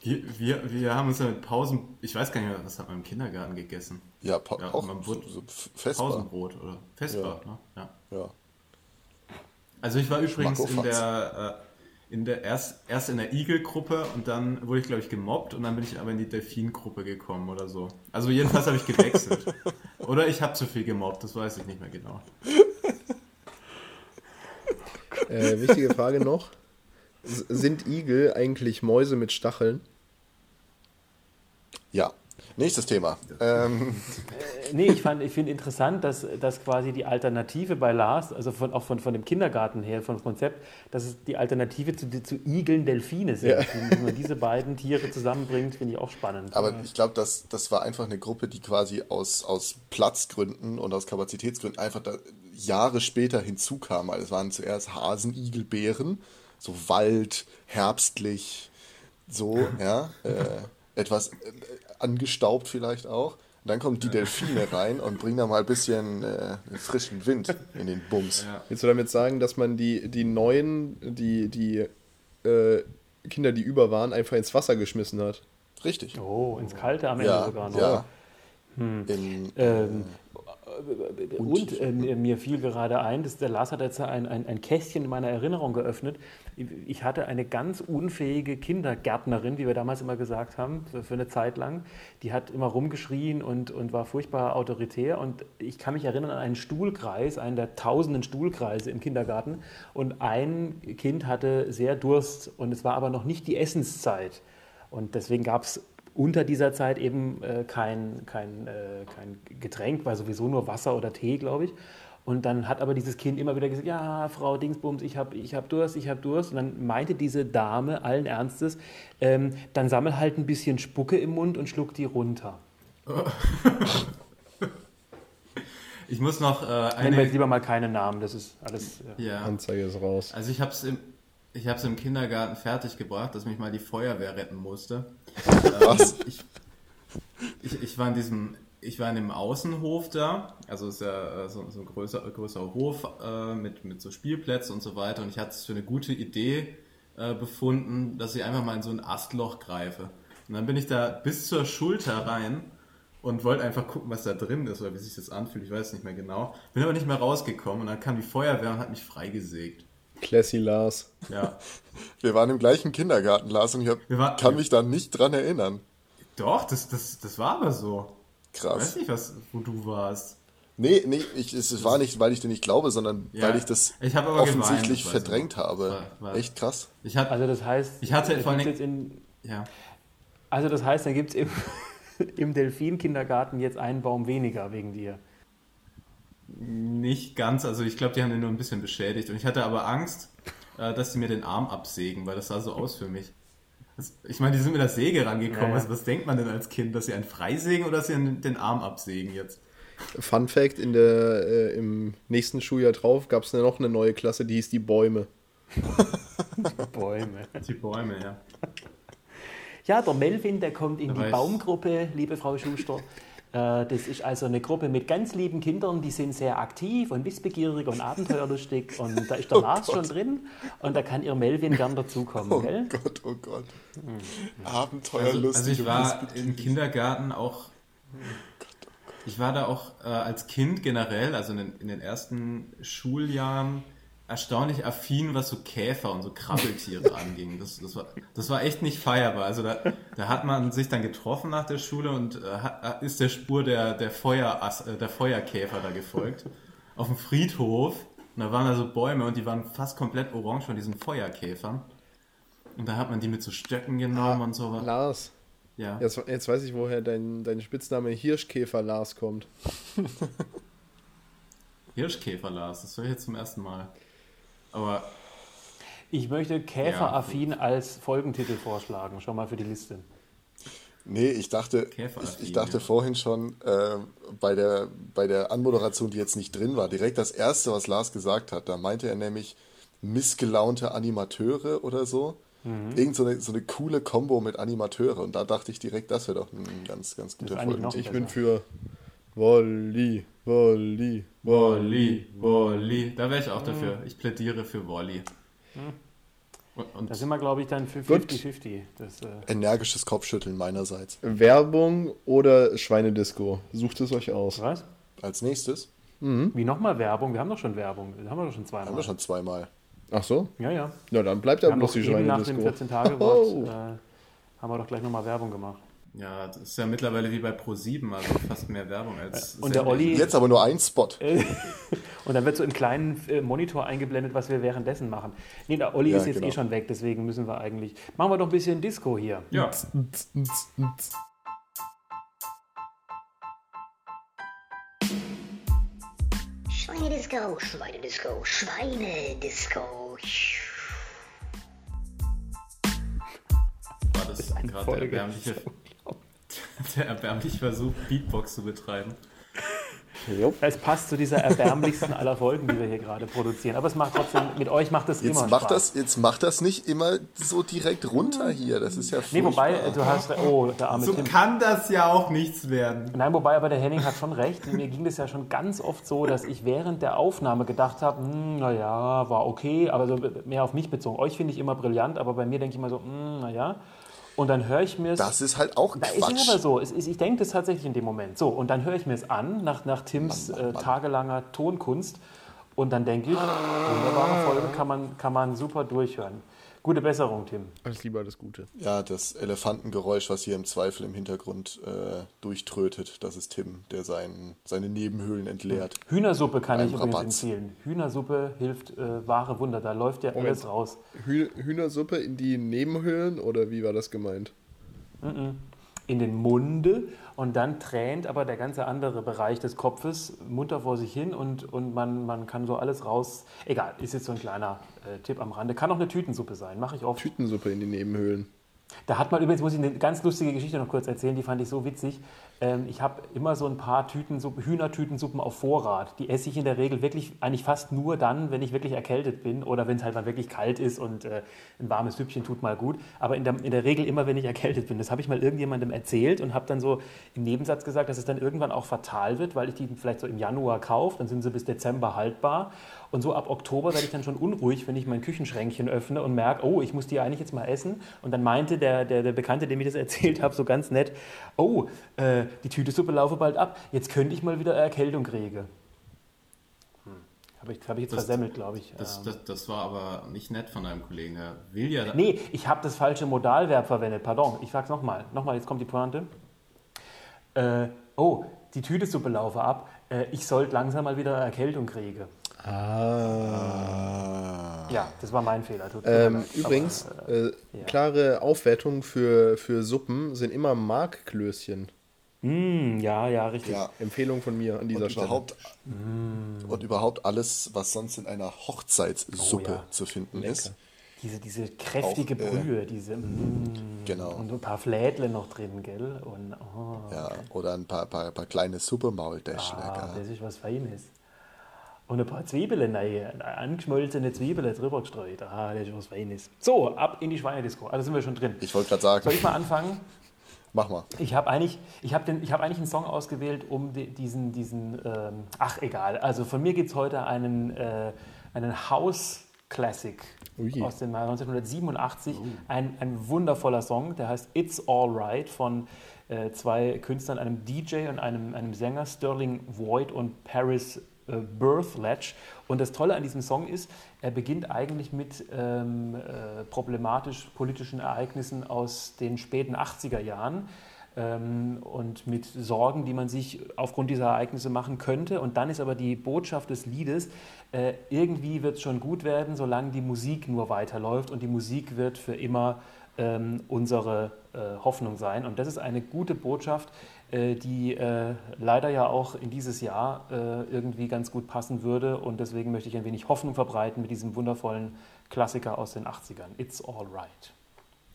Wir, wir, wir haben uns ja mit Pausen, ich weiß gar nicht mehr, was hat man im Kindergarten gegessen? Ja, pa ja auch so, so Pausenbrot oder Festbar, ja. ne? Ja. ja. Also ich war übrigens in der, äh, in der erst, erst in der Igel-Gruppe und dann wurde ich, glaube ich, gemobbt und dann bin ich aber in die Delfin-Gruppe gekommen oder so. Also jedenfalls habe ich gewechselt. oder ich habe zu viel gemobbt, das weiß ich nicht mehr genau. Äh, wichtige Frage noch. S sind Igel eigentlich Mäuse mit Stacheln? Ja. Nächstes Thema. Ähm. Äh, nee, ich, ich finde interessant, dass, dass quasi die Alternative bei Lars, also von, auch von, von dem Kindergarten her, vom Konzept, dass es die Alternative zu, zu Igeln Delfine sind. Ja. Wenn man diese beiden Tiere zusammenbringt, finde ich auch spannend. Aber ich glaube, das, das war einfach eine Gruppe, die quasi aus, aus Platzgründen und aus Kapazitätsgründen einfach Jahre später hinzukam. Also es waren zuerst Hasen, Igel, Bären, so Wald, herbstlich, so, ja. Äh, etwas äh, angestaubt vielleicht auch. Und dann kommen die Delfine rein und bringen da mal ein bisschen äh, frischen Wind in den Bums. Ja. Willst du damit sagen, dass man die, die neuen, die, die äh, Kinder, die über waren, einfach ins Wasser geschmissen hat? Richtig. Oh, ins Kalte am Ende ja, sogar noch. Ja. Hm. In, ähm, und, und äh, mir fiel gerade ein, dass der Lars hat jetzt ein, ein, ein Kästchen in meiner Erinnerung geöffnet. Ich hatte eine ganz unfähige Kindergärtnerin, wie wir damals immer gesagt haben, für eine Zeit lang. Die hat immer rumgeschrien und, und war furchtbar autoritär. Und ich kann mich erinnern an einen Stuhlkreis, einen der tausenden Stuhlkreise im Kindergarten. Und ein Kind hatte sehr Durst und es war aber noch nicht die Essenszeit. Und deswegen gab es unter dieser Zeit eben äh, kein, kein, äh, kein Getränk, weil sowieso nur Wasser oder Tee, glaube ich. Und dann hat aber dieses Kind immer wieder gesagt, ja, Frau Dingsbums, ich habe ich hab Durst, ich habe Durst. Und dann meinte diese Dame allen Ernstes, ähm, dann sammel halt ein bisschen Spucke im Mund und schluck die runter. Ich muss noch äh, eine... Nennen wir jetzt lieber mal keine Namen, das ist alles... Ja. ja. Anzeige ist raus. Also ich habe es im, ich habe es im Kindergarten fertiggebracht, dass mich mal die Feuerwehr retten musste. Was? Ähm, ich, ich, ich, war in diesem, ich war in dem Außenhof da, also ist ja äh, so, so ein größer, größerer Hof äh, mit, mit so Spielplätzen und so weiter. Und ich hatte es für eine gute Idee äh, befunden, dass ich einfach mal in so ein Astloch greife. Und dann bin ich da bis zur Schulter rein und wollte einfach gucken, was da drin ist oder wie sich das anfühlt. Ich weiß nicht mehr genau. Bin aber nicht mehr rausgekommen und dann kam die Feuerwehr und hat mich freigesägt. Classy Lars. Ja. Wir waren im gleichen Kindergarten, Lars, und ich hab, waren, kann mich da nicht dran erinnern. Doch, das, das, das war aber so. Krass. Ich weiß nicht, was, wo du warst. Nee, nee, ich, es war nicht, weil ich dir nicht glaube, sondern ja, weil ich das ich offensichtlich geweint, verdrängt habe. War, war Echt krass. Ich hatte, also das heißt, ich hatte vor allem in, ja. Also das heißt, da gibt es im, im Delfin-Kindergarten jetzt einen Baum weniger wegen dir. Nicht ganz, also ich glaube, die haben den nur ein bisschen beschädigt. Und ich hatte aber Angst, äh, dass sie mir den Arm absägen, weil das sah so aus für mich. ich meine, die sind mit der Säge rangekommen. Ja. Also, was denkt man denn als Kind, dass sie einen freisägen oder dass sie den Arm absägen jetzt? Fun Fact: in der, äh, Im nächsten Schuljahr drauf gab es noch eine neue Klasse, die hieß die Bäume. die Bäume. Die Bäume, ja. Ja, der Melvin, der kommt in da die Baumgruppe, liebe Frau Schuster. Äh, das ist also eine Gruppe mit ganz lieben Kindern, die sind sehr aktiv und wissbegierig und abenteuerlustig. Und da ist der oh Lars Gott. schon drin und da kann ihr Melvin gern dazukommen. Oh gell? Gott, oh Gott. Mhm. Abenteuerlustig. Also, also ich war im Kindergarten auch. Ich war da auch äh, als Kind generell, also in den, in den ersten Schuljahren, erstaunlich affin, was so Käfer und so Krabbeltiere anging. Das, das, war, das war echt nicht feierbar. Also da, da hat man sich dann getroffen nach der Schule und äh, hat, ist der Spur der, der, Feuer, äh, der Feuerkäfer da gefolgt. Auf dem Friedhof. Und da waren also Bäume und die waren fast komplett orange von diesen Feuerkäfern. Und da hat man die mit so Stöcken genommen ah, und so. Lars. Ja. Jetzt, jetzt weiß ich, woher dein, dein Spitzname Hirschkäfer Lars kommt. Hirschkäfer Lars, das höre ich jetzt zum ersten Mal. Aber. Ich möchte Käferaffin ja, als Folgentitel vorschlagen, schon mal für die Liste. Nee, ich dachte, ich, ich, dachte ja. vorhin schon äh, bei, der, bei der Anmoderation, die jetzt nicht drin war, direkt das erste, was Lars gesagt hat, da meinte er nämlich, missgelaunte Animateure oder so. Mhm. Irgend so eine, so eine coole Combo mit Animateure. Und da dachte ich direkt, das wäre doch ein ganz, ganz guter Folgen. Ich bin für Wolli, Wolli, Wolli, Wolli. Da wäre ich auch dafür. Ich plädiere für Wolli. Mhm. Und, und da sind wir, glaube ich, dann für 50-50. Äh Energisches Kopfschütteln meinerseits. Werbung oder Schweinedisco? Sucht es euch aus. Was? Als nächstes? Mhm. Wie nochmal Werbung? Wir haben doch schon Werbung. Das haben wir doch schon zweimal. Haben wir schon zweimal. Ach so? Ja, ja. Ja, dann bleibt ja bloß die Schweinedisco. Nach dem 14 Tage oh. äh, haben wir doch gleich nochmal Werbung gemacht. Ja, das ist ja mittlerweile wie bei Pro7, also fast mehr Werbung als. Und der Olli. Jetzt aber nur ein Spot. und dann wird so im kleinen äh, Monitor eingeblendet, was wir währenddessen machen. Nee, der Olli ja, ist jetzt genau. eh schon weg, deswegen müssen wir eigentlich. Machen wir doch ein bisschen Disco hier. Ja. Schweinedisco, Schweinedisco, Schweinedisco. War das gerade der erbärmliche der erbärmliche Versuch, Beatbox zu betreiben. Es passt zu dieser erbärmlichsten aller Folgen, die wir hier gerade produzieren. Aber es macht trotzdem, mit euch macht es immer macht Spaß. Das, jetzt macht das nicht immer so direkt runter hier. Das ist ja furchtbar. Nee, wobei, du hast, oh, der arme So Tim. kann das ja auch nichts werden. Nein, wobei, aber der Henning hat schon recht. Mir ging das ja schon ganz oft so, dass ich während der Aufnahme gedacht habe, hm, naja, war okay, aber so mehr auf mich bezogen. Euch finde ich immer brillant, aber bei mir denke ich immer so, hm, naja. Und dann höre ich mir es. Das ist halt auch Quatsch. Ist aber so. Ist, ich denke das tatsächlich in dem Moment. So, und dann höre ich mir es an, nach, nach Tims Mann, Mann, äh, Mann. tagelanger Tonkunst. Und dann denke ich, wunderbare Folge kann man, kann man super durchhören. Gute Besserung, Tim. Alles Liebe, alles Gute. Ja, das Elefantengeräusch, was hier im Zweifel im Hintergrund äh, durchtrötet, das ist Tim, der sein, seine Nebenhöhlen entleert. Hühnersuppe kann ich übrigens empfehlen. Hühnersuppe hilft äh, wahre Wunder, da läuft ja Moment. alles raus. Hühnersuppe in die Nebenhöhlen oder wie war das gemeint? Mm -mm in den Munde und dann tränt aber der ganze andere Bereich des Kopfes munter vor sich hin und, und man, man kann so alles raus. Egal, ist jetzt so ein kleiner äh, Tipp am Rande. Kann auch eine Tütensuppe sein, mache ich oft. Tütensuppe in die Nebenhöhlen. Da hat man übrigens, muss ich eine ganz lustige Geschichte noch kurz erzählen, die fand ich so witzig. Ähm, ich habe immer so ein paar Tütensuppen, Hühnertütensuppen auf Vorrat. Die esse ich in der Regel wirklich eigentlich fast nur dann, wenn ich wirklich erkältet bin oder wenn es halt mal wirklich kalt ist und äh, ein warmes Süppchen tut mal gut. Aber in der, in der Regel immer, wenn ich erkältet bin. Das habe ich mal irgendjemandem erzählt und habe dann so im Nebensatz gesagt, dass es dann irgendwann auch fatal wird, weil ich die vielleicht so im Januar kaufe, dann sind sie bis Dezember haltbar. Und so ab Oktober werde ich dann schon unruhig, wenn ich mein Küchenschränkchen öffne und merke, oh, ich muss die eigentlich jetzt mal essen. Und dann meinte der, der, der Bekannte, dem ich das erzählt habe, so ganz nett, oh, äh, die Tütesuppe laufe bald ab, jetzt könnte ich mal wieder Erkältung kriegen. Hm. Habe ich, hab ich jetzt das, versemmelt, glaube ich. Das, ähm. das, das, war aber nicht nett von deinem Kollegen. Er will ja. Nee, ich habe das falsche Modalverb verwendet. Pardon, ich sag's nochmal. Nochmal, jetzt kommt die Pointe. Äh, oh, die Tütesuppe laufe ab. Äh, ich sollte langsam mal wieder Erkältung kriegen. Ah. Ja, das war mein Fehler. Ähm, übrigens, Aber, äh, äh, ja. klare Aufwertung für, für Suppen sind immer Markklößchen. Mm, ja, ja, richtig. Ja. Empfehlung von mir an dieser und Stelle. Überhaupt, mm. Und überhaupt alles, was sonst in einer Hochzeitssuppe oh, ja. zu finden Lecker. ist. Diese, diese kräftige Auch, äh, Brühe, diese. Mm, genau. Und ein paar Flädle noch drin, gell? Und, oh, ja, oder ein paar, paar, paar kleine Suppemauldäschle. Ah, das ist was Feines. Und ein paar Zwiebeln rein, angeschmolzene Zwiebeln drüber gestreut. Ah, das ist was Feines. So, ab in die Schweinedisco. Also sind wir schon drin. Ich wollte gerade sagen. Soll ich mal anfangen? Mach mal. Ich habe eigentlich, ich hab hab eigentlich einen Song ausgewählt, um die, diesen, diesen ähm, ach egal. Also von mir gibt es heute einen, äh, einen House Classic Ui. aus dem Jahr 1987. Oh. Ein, ein wundervoller Song, der heißt It's Alright von äh, zwei Künstlern, einem DJ und einem, einem Sänger, Sterling Void und Paris äh, Birth Ledge. Und das Tolle an diesem Song ist, er beginnt eigentlich mit ähm, äh, problematisch politischen Ereignissen aus den späten 80er Jahren ähm, und mit Sorgen, die man sich aufgrund dieser Ereignisse machen könnte. Und dann ist aber die Botschaft des Liedes, äh, irgendwie wird es schon gut werden, solange die Musik nur weiterläuft und die Musik wird für immer ähm, unsere äh, Hoffnung sein. Und das ist eine gute Botschaft, die äh, leider ja auch in dieses Jahr äh, irgendwie ganz gut passen würde. Und deswegen möchte ich ein wenig Hoffnung verbreiten mit diesem wundervollen Klassiker aus den 80ern. It's All Right.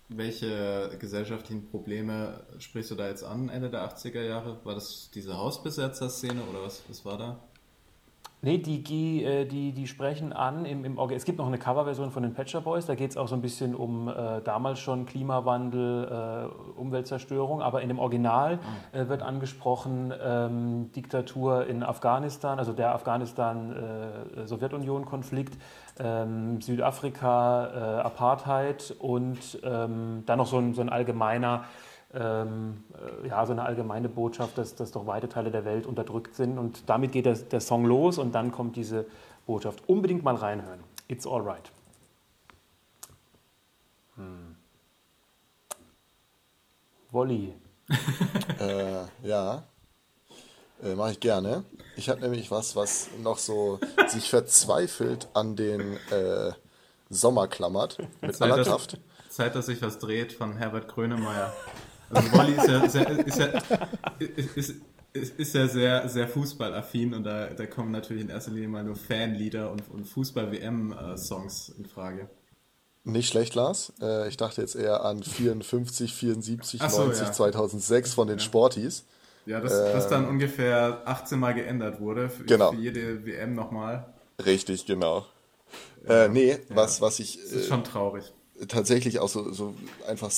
Welche gesellschaftlichen Probleme sprichst du da jetzt an, Ende der 80er Jahre? War das diese Hausbesetzer-Szene oder was, was war da? Nee, die, die, äh, die, die sprechen an im, im Es gibt noch eine Coverversion von den Patcher Boys, da geht es auch so ein bisschen um äh, damals schon Klimawandel, äh, Umweltzerstörung, aber in dem Original äh, wird angesprochen ähm, Diktatur in Afghanistan, also der Afghanistan-Sowjetunion-Konflikt, äh, ähm, Südafrika, äh, Apartheid und ähm, dann noch so ein, so ein allgemeiner ähm, äh, ja, so eine allgemeine Botschaft, dass, dass doch weite Teile der Welt unterdrückt sind. Und damit geht der, der Song los und dann kommt diese Botschaft. Unbedingt mal reinhören. It's alright. Hm. Wolli. äh, ja, äh, mache ich gerne. Ich habe nämlich was, was noch so sich verzweifelt an den äh, Sommer klammert. Mit Zeit, aller Kraft. Zeit, dass sich was dreht von Herbert Grönemeyer. Also Wolli ist ja, sehr, ist ja, ist, ist, ist ja sehr, sehr fußballaffin und da, da kommen natürlich in erster Linie mal nur Fanlieder und, und Fußball-WM-Songs in Frage. Nicht schlecht, Lars. Äh, ich dachte jetzt eher an 54, 74, so, 90, ja. 2006 von den ja. Sporties. Ja, das, äh, das dann ungefähr 18 Mal geändert wurde. Für, genau. für jede WM nochmal. Richtig, genau. Ja, äh, nee, was, was ich. Das ist schon traurig. Tatsächlich auch so, so einfach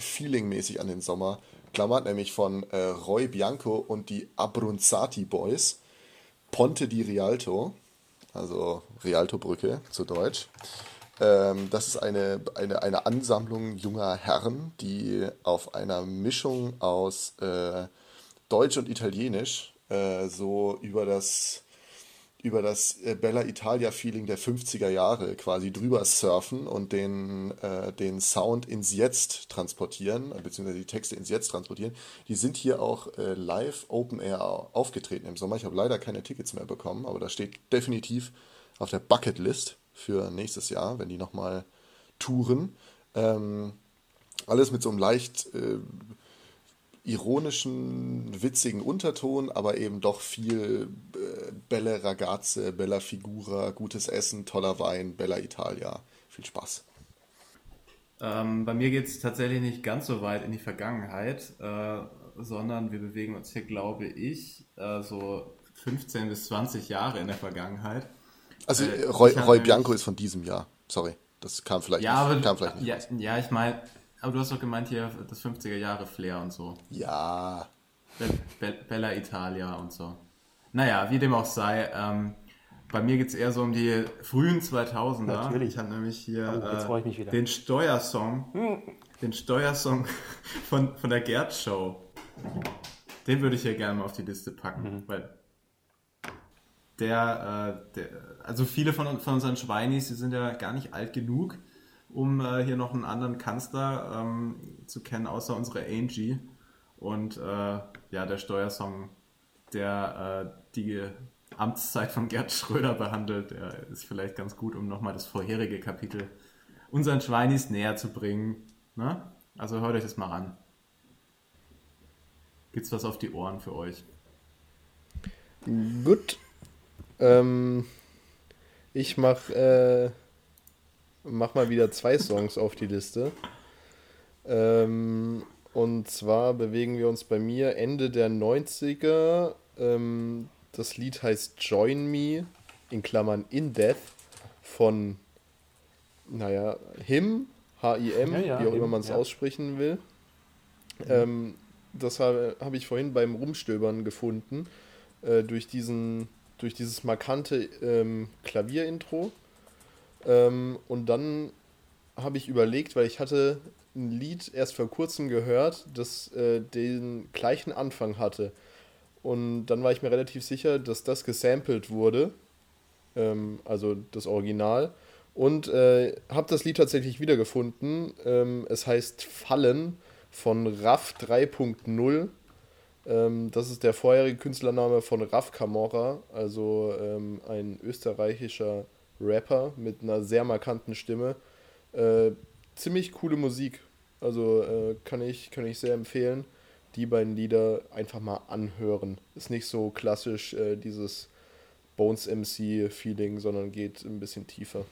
feelingmäßig an den Sommer klammert, nämlich von äh, Roy Bianco und die Abronzati Boys. Ponte di Rialto, also Rialto-Brücke zu Deutsch. Ähm, das ist eine, eine, eine Ansammlung junger Herren, die auf einer Mischung aus äh, Deutsch und Italienisch äh, so über das über das äh, Bella Italia-Feeling der 50er Jahre quasi drüber surfen und den, äh, den Sound ins Jetzt transportieren, beziehungsweise die Texte ins Jetzt transportieren. Die sind hier auch äh, live Open Air aufgetreten im Sommer. Ich habe leider keine Tickets mehr bekommen, aber das steht definitiv auf der Bucketlist für nächstes Jahr, wenn die nochmal touren. Ähm, alles mit so einem leicht äh, ironischen, witzigen Unterton, aber eben doch viel äh, Belle Ragazze, Bella Figura, gutes Essen, toller Wein, Bella Italia. Viel Spaß. Ähm, bei mir geht es tatsächlich nicht ganz so weit in die Vergangenheit, äh, sondern wir bewegen uns hier, glaube ich, äh, so 15 bis 20 Jahre in der Vergangenheit. Also äh, Roy, Roy Bianco ist von diesem Jahr, sorry. Das kam vielleicht ja, nicht, aber, kam vielleicht nicht ja, ja, ich meine, aber du hast doch gemeint hier das 50er Jahre Flair und so. Ja. Be Be Bella Italia und so. Naja, wie dem auch sei. Ähm, bei mir geht es eher so um die frühen 2000er. Natürlich. Ich habe nämlich hier oh, äh, den Steuersong. Hm. Den Steuersong von, von der Gerd Show. Den würde ich hier gerne mal auf die Liste packen, mhm. weil der, äh, der, also viele von, von unseren Schweinis, die sind ja gar nicht alt genug um äh, hier noch einen anderen Kanzler ähm, zu kennen, außer unsere Angie. Und äh, ja, der Steuersong, der äh, die Amtszeit von Gerd Schröder behandelt, der ist vielleicht ganz gut, um nochmal das vorherige Kapitel unseren Schweinis näher zu bringen. Ne? Also hört euch das mal an. Gibt's was auf die Ohren für euch? Gut. Ähm, ich mache äh, mach mal wieder zwei Songs auf die Liste. Ähm, und zwar bewegen wir uns bei mir Ende der 90er. Ähm, das Lied heißt Join Me, in Klammern In Death, von, naja, Him, H-I-M, ja, ja, wie auch immer man es ja. aussprechen will. Ähm, das habe hab ich vorhin beim Rumstöbern gefunden, äh, durch, diesen, durch dieses markante ähm, Klavierintro. Ähm, und dann habe ich überlegt, weil ich hatte ein Lied erst vor kurzem gehört, das äh, den gleichen Anfang hatte. Und dann war ich mir relativ sicher, dass das gesampelt wurde, ähm, also das Original. Und äh, habe das Lied tatsächlich wiedergefunden. Ähm, es heißt Fallen von RAF 3.0. Ähm, das ist der vorherige Künstlername von Raf Camorra, also ähm, ein österreichischer Rapper mit einer sehr markanten Stimme. Äh, ziemlich coole Musik. Also äh, kann, ich, kann ich sehr empfehlen. Die beiden Lieder einfach mal anhören. Ist nicht so klassisch äh, dieses Bones MC-Feeling, sondern geht ein bisschen tiefer.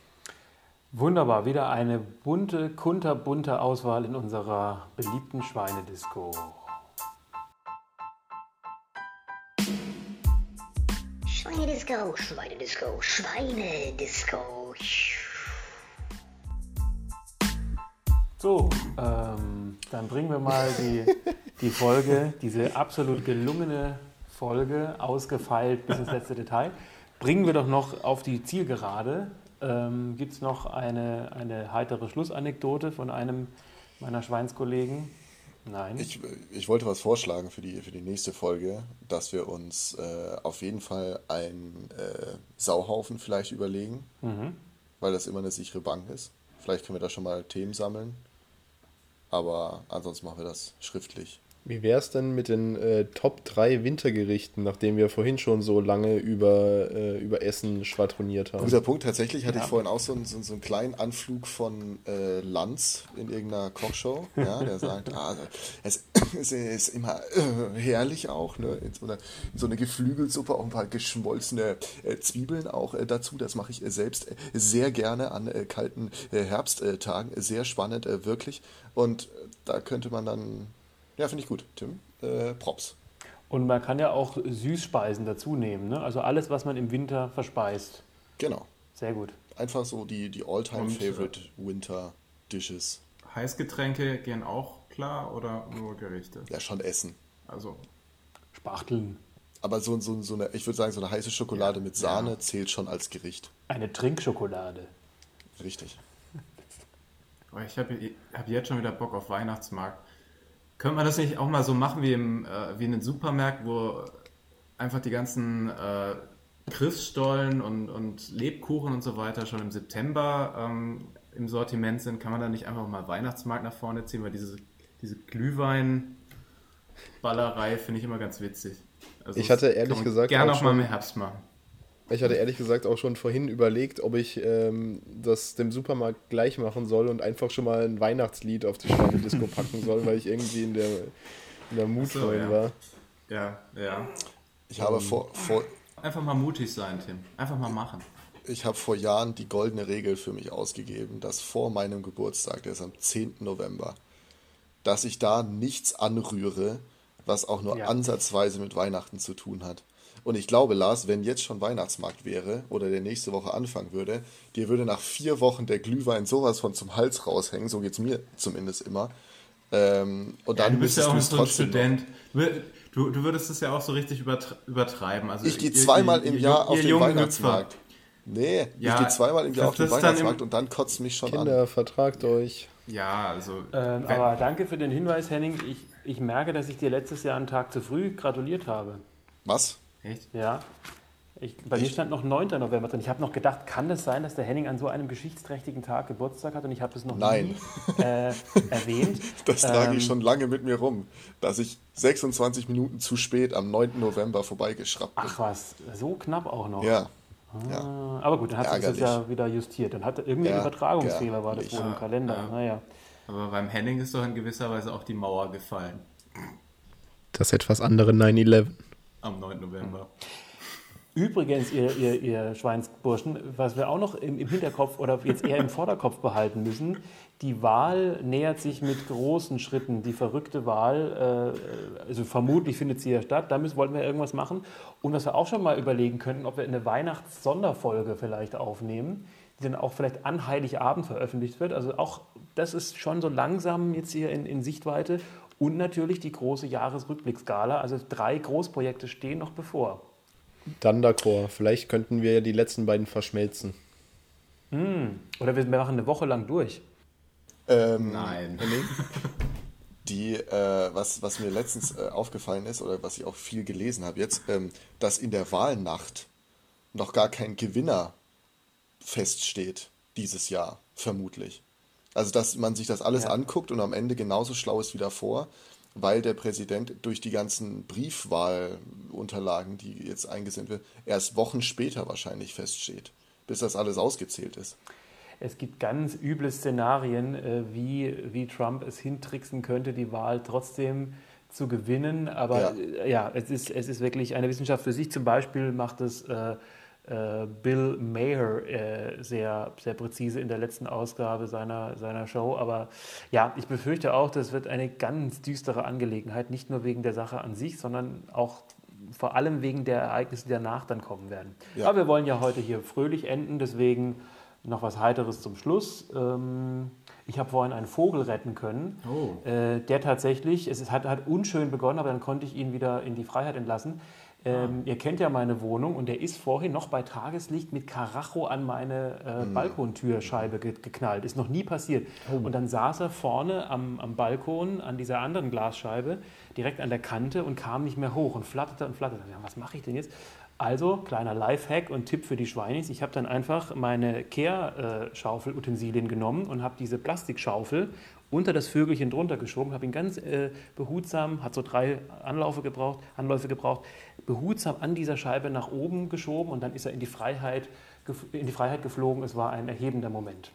Wunderbar, wieder eine bunte, kunterbunte Auswahl in unserer beliebten Schweinedisco. Schweinedisco, Schweinedisco, Schweinedisco. So, ähm, dann bringen wir mal die, die Folge, diese absolut gelungene Folge, ausgefeilt bis ins letzte Detail, bringen wir doch noch auf die Zielgerade. Ähm, Gibt es noch eine, eine heitere Schlussanekdote von einem meiner Schweinskollegen? Nein. Ich, ich wollte was vorschlagen für die, für die nächste Folge, dass wir uns äh, auf jeden Fall einen äh, Sauhaufen vielleicht überlegen, mhm. weil das immer eine sichere Bank ist. Vielleicht können wir da schon mal Themen sammeln. Aber ansonsten machen wir das schriftlich. Wie wäre es denn mit den äh, Top 3 Wintergerichten, nachdem wir vorhin schon so lange über, äh, über Essen schwadroniert haben? Guter Punkt. Tatsächlich hatte ja. ich vorhin auch so, so, so einen kleinen Anflug von äh, Lanz in irgendeiner Kochshow, ja, der sagt, ah, es, es ist immer äh, herrlich auch, ne? in, so eine, in so eine Geflügelsuppe auch ein paar geschmolzene äh, Zwiebeln auch äh, dazu. Das mache ich selbst sehr gerne an kalten Herbsttagen. Sehr spannend, wirklich. Und da könnte man dann ja, finde ich gut, Tim. Äh, Props. Und man kann ja auch Süßspeisen dazu nehmen, ne? Also alles, was man im Winter verspeist. Genau. Sehr gut. Einfach so die, die All-Time-Favorite Winter-Dishes. Heißgetränke gehen auch klar oder nur Gerichte? Ja, schon Essen. Also. Spachteln. Aber so, so, so eine, ich würde sagen, so eine heiße Schokolade ja, mit Sahne ja. zählt schon als Gericht. Eine Trinkschokolade. Richtig. ich habe hab jetzt schon wieder Bock auf Weihnachtsmarkt. Könnte man das nicht auch mal so machen wie, im, äh, wie in den Supermärkten, wo einfach die ganzen äh, Christstollen und, und Lebkuchen und so weiter schon im September ähm, im Sortiment sind? Kann man da nicht einfach mal Weihnachtsmarkt nach vorne ziehen? Weil diese, diese Glühwein-Ballerei finde ich immer ganz witzig. Also ich hatte ehrlich gesagt. Gerne auch, auch mal im Herbst machen. Ich hatte ehrlich gesagt auch schon vorhin überlegt, ob ich ähm, das dem Supermarkt gleich machen soll und einfach schon mal ein Weihnachtslied auf die Schweinedisco packen soll, weil ich irgendwie in der, in der Mut so, ja. war. Ja, ja. Ich habe vor, vor. Einfach mal mutig sein, Tim. Einfach mal machen. Ich habe vor Jahren die goldene Regel für mich ausgegeben, dass vor meinem Geburtstag, der ist am 10. November, dass ich da nichts anrühre, was auch nur ja. ansatzweise mit Weihnachten zu tun hat. Und ich glaube, Lars, wenn jetzt schon Weihnachtsmarkt wäre oder der nächste Woche anfangen würde, dir würde nach vier Wochen der Glühwein sowas von zum Hals raushängen, so geht es mir zumindest immer. Ähm, und ja, dann du bist ja auch so ein Student. Du, du würdest es ja auch so richtig übertreiben. Also ich gehe zweimal im Jahr ihr, auf den Weihnachtsmarkt. Nee, ja, ich gehe zweimal im Jahr auf den Weihnachtsmarkt und dann kotzt mich schon Kinder, an. Kinder, vertragt euch. Ja, also. Ähm, aber danke für den Hinweis, Henning. Ich, ich merke, dass ich dir letztes Jahr einen Tag zu früh gratuliert habe. Was? Echt? Ja. Ich, bei Echt? mir stand noch 9. November drin. Ich habe noch gedacht, kann es das sein, dass der Henning an so einem geschichtsträchtigen Tag Geburtstag hat und ich habe es noch Nein. nie äh, erwähnt. Das trage ich ähm, schon lange mit mir rum, dass ich 26 Minuten zu spät am 9. November vorbeigeschraubt bin. Ach was, so knapp auch noch. Ja. Ah, ja. Aber gut, dann hat sich das ja wieder justiert. Dann hat irgendwie ja, Übertragungsfehler war das wohl im Kalender. Ja. Naja. Aber beim Henning ist doch in gewisser Weise auch die Mauer gefallen. Das etwas andere 9-11. Am 9. November. Übrigens, ihr, ihr, ihr Schweinsburschen, was wir auch noch im, im, Hinterkopf oder jetzt eher im Vorderkopf behalten müssen, die Wahl nähert sich mit großen Schritten. Die verrückte Wahl, äh, also vermutlich findet sie ja statt, da müssen, wollten wir irgendwas machen. Und was wir auch schon mal überlegen könnten, ob wir eine Weihnachts-Sonderfolge vielleicht aufnehmen, die dann auch vielleicht an Heiligabend veröffentlicht wird. Also auch das ist schon so langsam jetzt hier in, in Sichtweite. Und natürlich die große Jahresrückblicksgala. Also drei Großprojekte stehen noch bevor. Dann d'accord. Vielleicht könnten wir ja die letzten beiden verschmelzen. Hm. Oder wir machen eine Woche lang durch. Ähm, Nein. Die, äh, was, was mir letztens äh, aufgefallen ist oder was ich auch viel gelesen habe jetzt, ähm, dass in der Wahlnacht noch gar kein Gewinner feststeht dieses Jahr, vermutlich. Also, dass man sich das alles ja. anguckt und am Ende genauso schlau ist wie davor, weil der Präsident durch die ganzen Briefwahlunterlagen, die jetzt eingesendet werden, erst Wochen später wahrscheinlich feststeht, bis das alles ausgezählt ist. Es gibt ganz üble Szenarien, äh, wie, wie Trump es hintricksen könnte, die Wahl trotzdem zu gewinnen. Aber ja, äh, ja es, ist, es ist wirklich eine Wissenschaft für sich. Zum Beispiel macht es äh, äh, Bill Maher äh, sehr, sehr präzise in der letzten Ausgabe seiner, seiner Show. Aber ja, ich befürchte auch, das wird eine ganz düstere Angelegenheit, nicht nur wegen der Sache an sich, sondern auch vor allem wegen der Ereignisse, die danach dann kommen werden. Ja. Aber wir wollen ja heute hier fröhlich enden, deswegen noch was Heiteres zum Schluss. Ähm, ich habe vorhin einen Vogel retten können, oh. äh, der tatsächlich, es hat, hat unschön begonnen, aber dann konnte ich ihn wieder in die Freiheit entlassen. Ähm, ah. Ihr kennt ja meine Wohnung und der ist vorhin noch bei Tageslicht mit Karacho an meine äh, mhm. Balkontürscheibe ge geknallt. Ist noch nie passiert. Oh. Und dann saß er vorne am, am Balkon an dieser anderen Glasscheibe, direkt an der Kante und kam nicht mehr hoch und flatterte und flatterte. Ja, was mache ich denn jetzt? Also, kleiner Lifehack und Tipp für die Schweinis. Ich habe dann einfach meine Kehrschaufelutensilien genommen und habe diese Plastikschaufel unter das Vögelchen drunter geschoben, habe ihn ganz äh, behutsam, hat so drei Anläufe gebraucht, Anläufe gebraucht, behutsam an dieser Scheibe nach oben geschoben und dann ist er in die Freiheit, in die Freiheit geflogen. Es war ein erhebender Moment.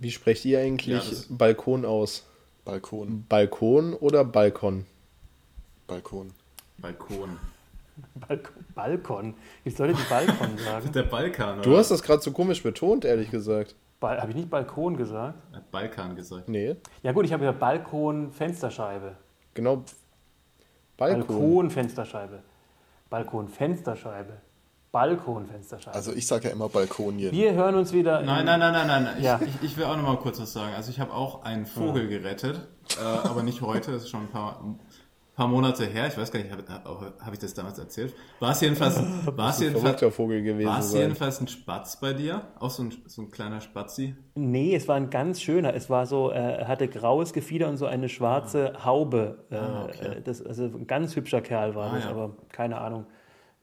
Wie sprecht ihr eigentlich ja, Balkon aus? Balkon. Balkon oder Balkon? Balkon. Balkon. Balkon. Balkon. Ich die Balkon sagen? Der Balkan. Oder? Du hast das gerade so komisch betont, ehrlich gesagt. Habe ich nicht Balkon gesagt? Balkan gesagt. Nee. Ja gut, ich habe ja Balkon, Fensterscheibe. Genau. Balkon. Balkon, Fensterscheibe. Balkon, Fensterscheibe. Balkon, Fensterscheibe. Also ich sage ja immer Balkonien. Wir hören uns wieder. Nein, nein, nein, nein, nein. Ja. Ich, ich, will auch noch mal kurz was sagen. Also ich habe auch einen Vogel ja. gerettet, äh, aber nicht heute. Das ist schon ein paar paar Monate her, ich weiß gar nicht, habe hab ich das damals erzählt? War es jedenfalls, war es jedenfalls, Vogel gewesen war es jedenfalls ein Spatz bei dir? Auch so ein, so ein kleiner Spatzi? Nee, es war ein ganz schöner. Es war so, er hatte graues Gefieder und so eine schwarze ah. Haube. Ah, okay. Äh, das, also ein ganz hübscher Kerl war ah, das, ja. aber keine Ahnung,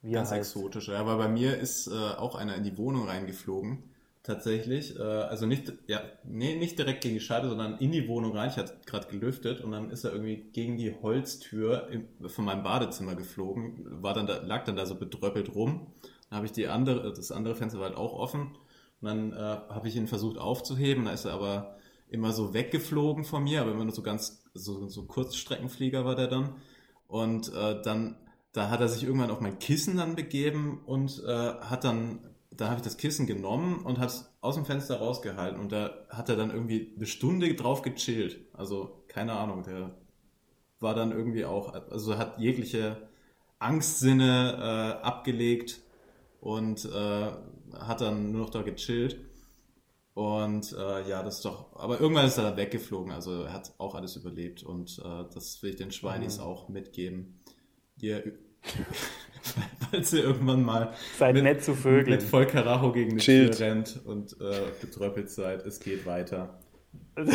wie ganz er heißt. Ganz exotisch. Ja, aber bei mir ist äh, auch einer in die Wohnung reingeflogen tatsächlich. Äh, also nicht, ja, nee, nicht direkt gegen die Scheibe, sondern in die Wohnung rein. Ich hatte gerade gelüftet und dann ist er irgendwie gegen die Holztür im, von meinem Badezimmer geflogen, war dann da, lag dann da so bedröppelt rum. Dann habe ich die andere, das andere Fenster war halt auch offen. Und dann äh, habe ich ihn versucht aufzuheben, da ist er aber immer so weggeflogen von mir, aber immer nur so ganz, so, so Kurzstreckenflieger war der dann. Und äh, dann, da hat er sich irgendwann auf mein Kissen dann begeben und äh, hat dann da habe ich das Kissen genommen und habe es aus dem Fenster rausgehalten und da hat er dann irgendwie eine Stunde drauf gechillt. Also keine Ahnung, der war dann irgendwie auch, also hat jegliche Angstsinne äh, abgelegt und äh, hat dann nur noch da gechillt. Und äh, ja, das ist doch, aber irgendwann ist er dann weggeflogen, also er hat auch alles überlebt und äh, das will ich den Schweinis mhm. auch mitgeben. Ihr falls ihr irgendwann mal seid mit, nett zu Vögeln. mit voll Karacho gegen eine Chillt. Tür rennt und äh, betröppelt seid. Es geht weiter.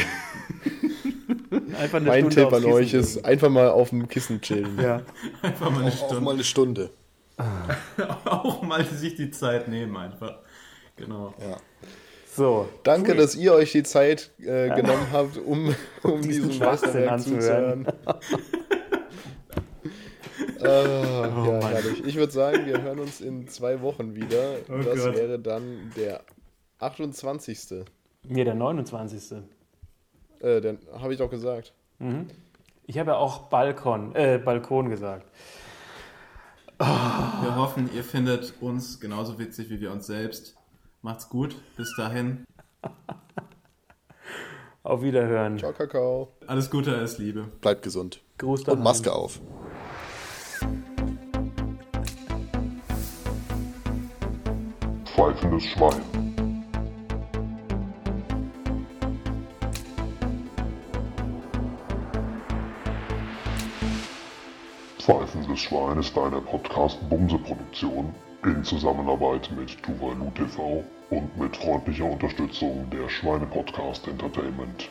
einfach eine mein Stunde Tipp an euch ist gehen. einfach mal auf dem Kissen chillen. Ja. einfach mal eine Stunde. Auch mal eine Stunde. auch mal sich die Zeit nehmen einfach. Genau. Ja. So, Danke, cool. dass ihr euch die Zeit äh, genommen habt, um, um diesen Schwachsinn zuzuhören. Äh, oh, ja, herrlich. Ich würde sagen, wir hören uns in zwei Wochen wieder. Oh das Gott. wäre dann der 28. Nee, der 29. Äh, den habe ich doch gesagt. Mhm. Ich habe ja auch Balkon, äh, Balkon gesagt. Oh. Wir hoffen, ihr findet uns genauso witzig wie wir uns selbst. Macht's gut. Bis dahin. Auf Wiederhören. Ciao, Kakao. Alles Gute, alles Liebe. Bleibt gesund. Gruß Und Maske auf. Pfeifendes Schwein. Pfeifendes Schwein ist eine Podcast-Bumse-Produktion in Zusammenarbeit mit Tuvalu TV und mit freundlicher Unterstützung der Schweine-Podcast Entertainment.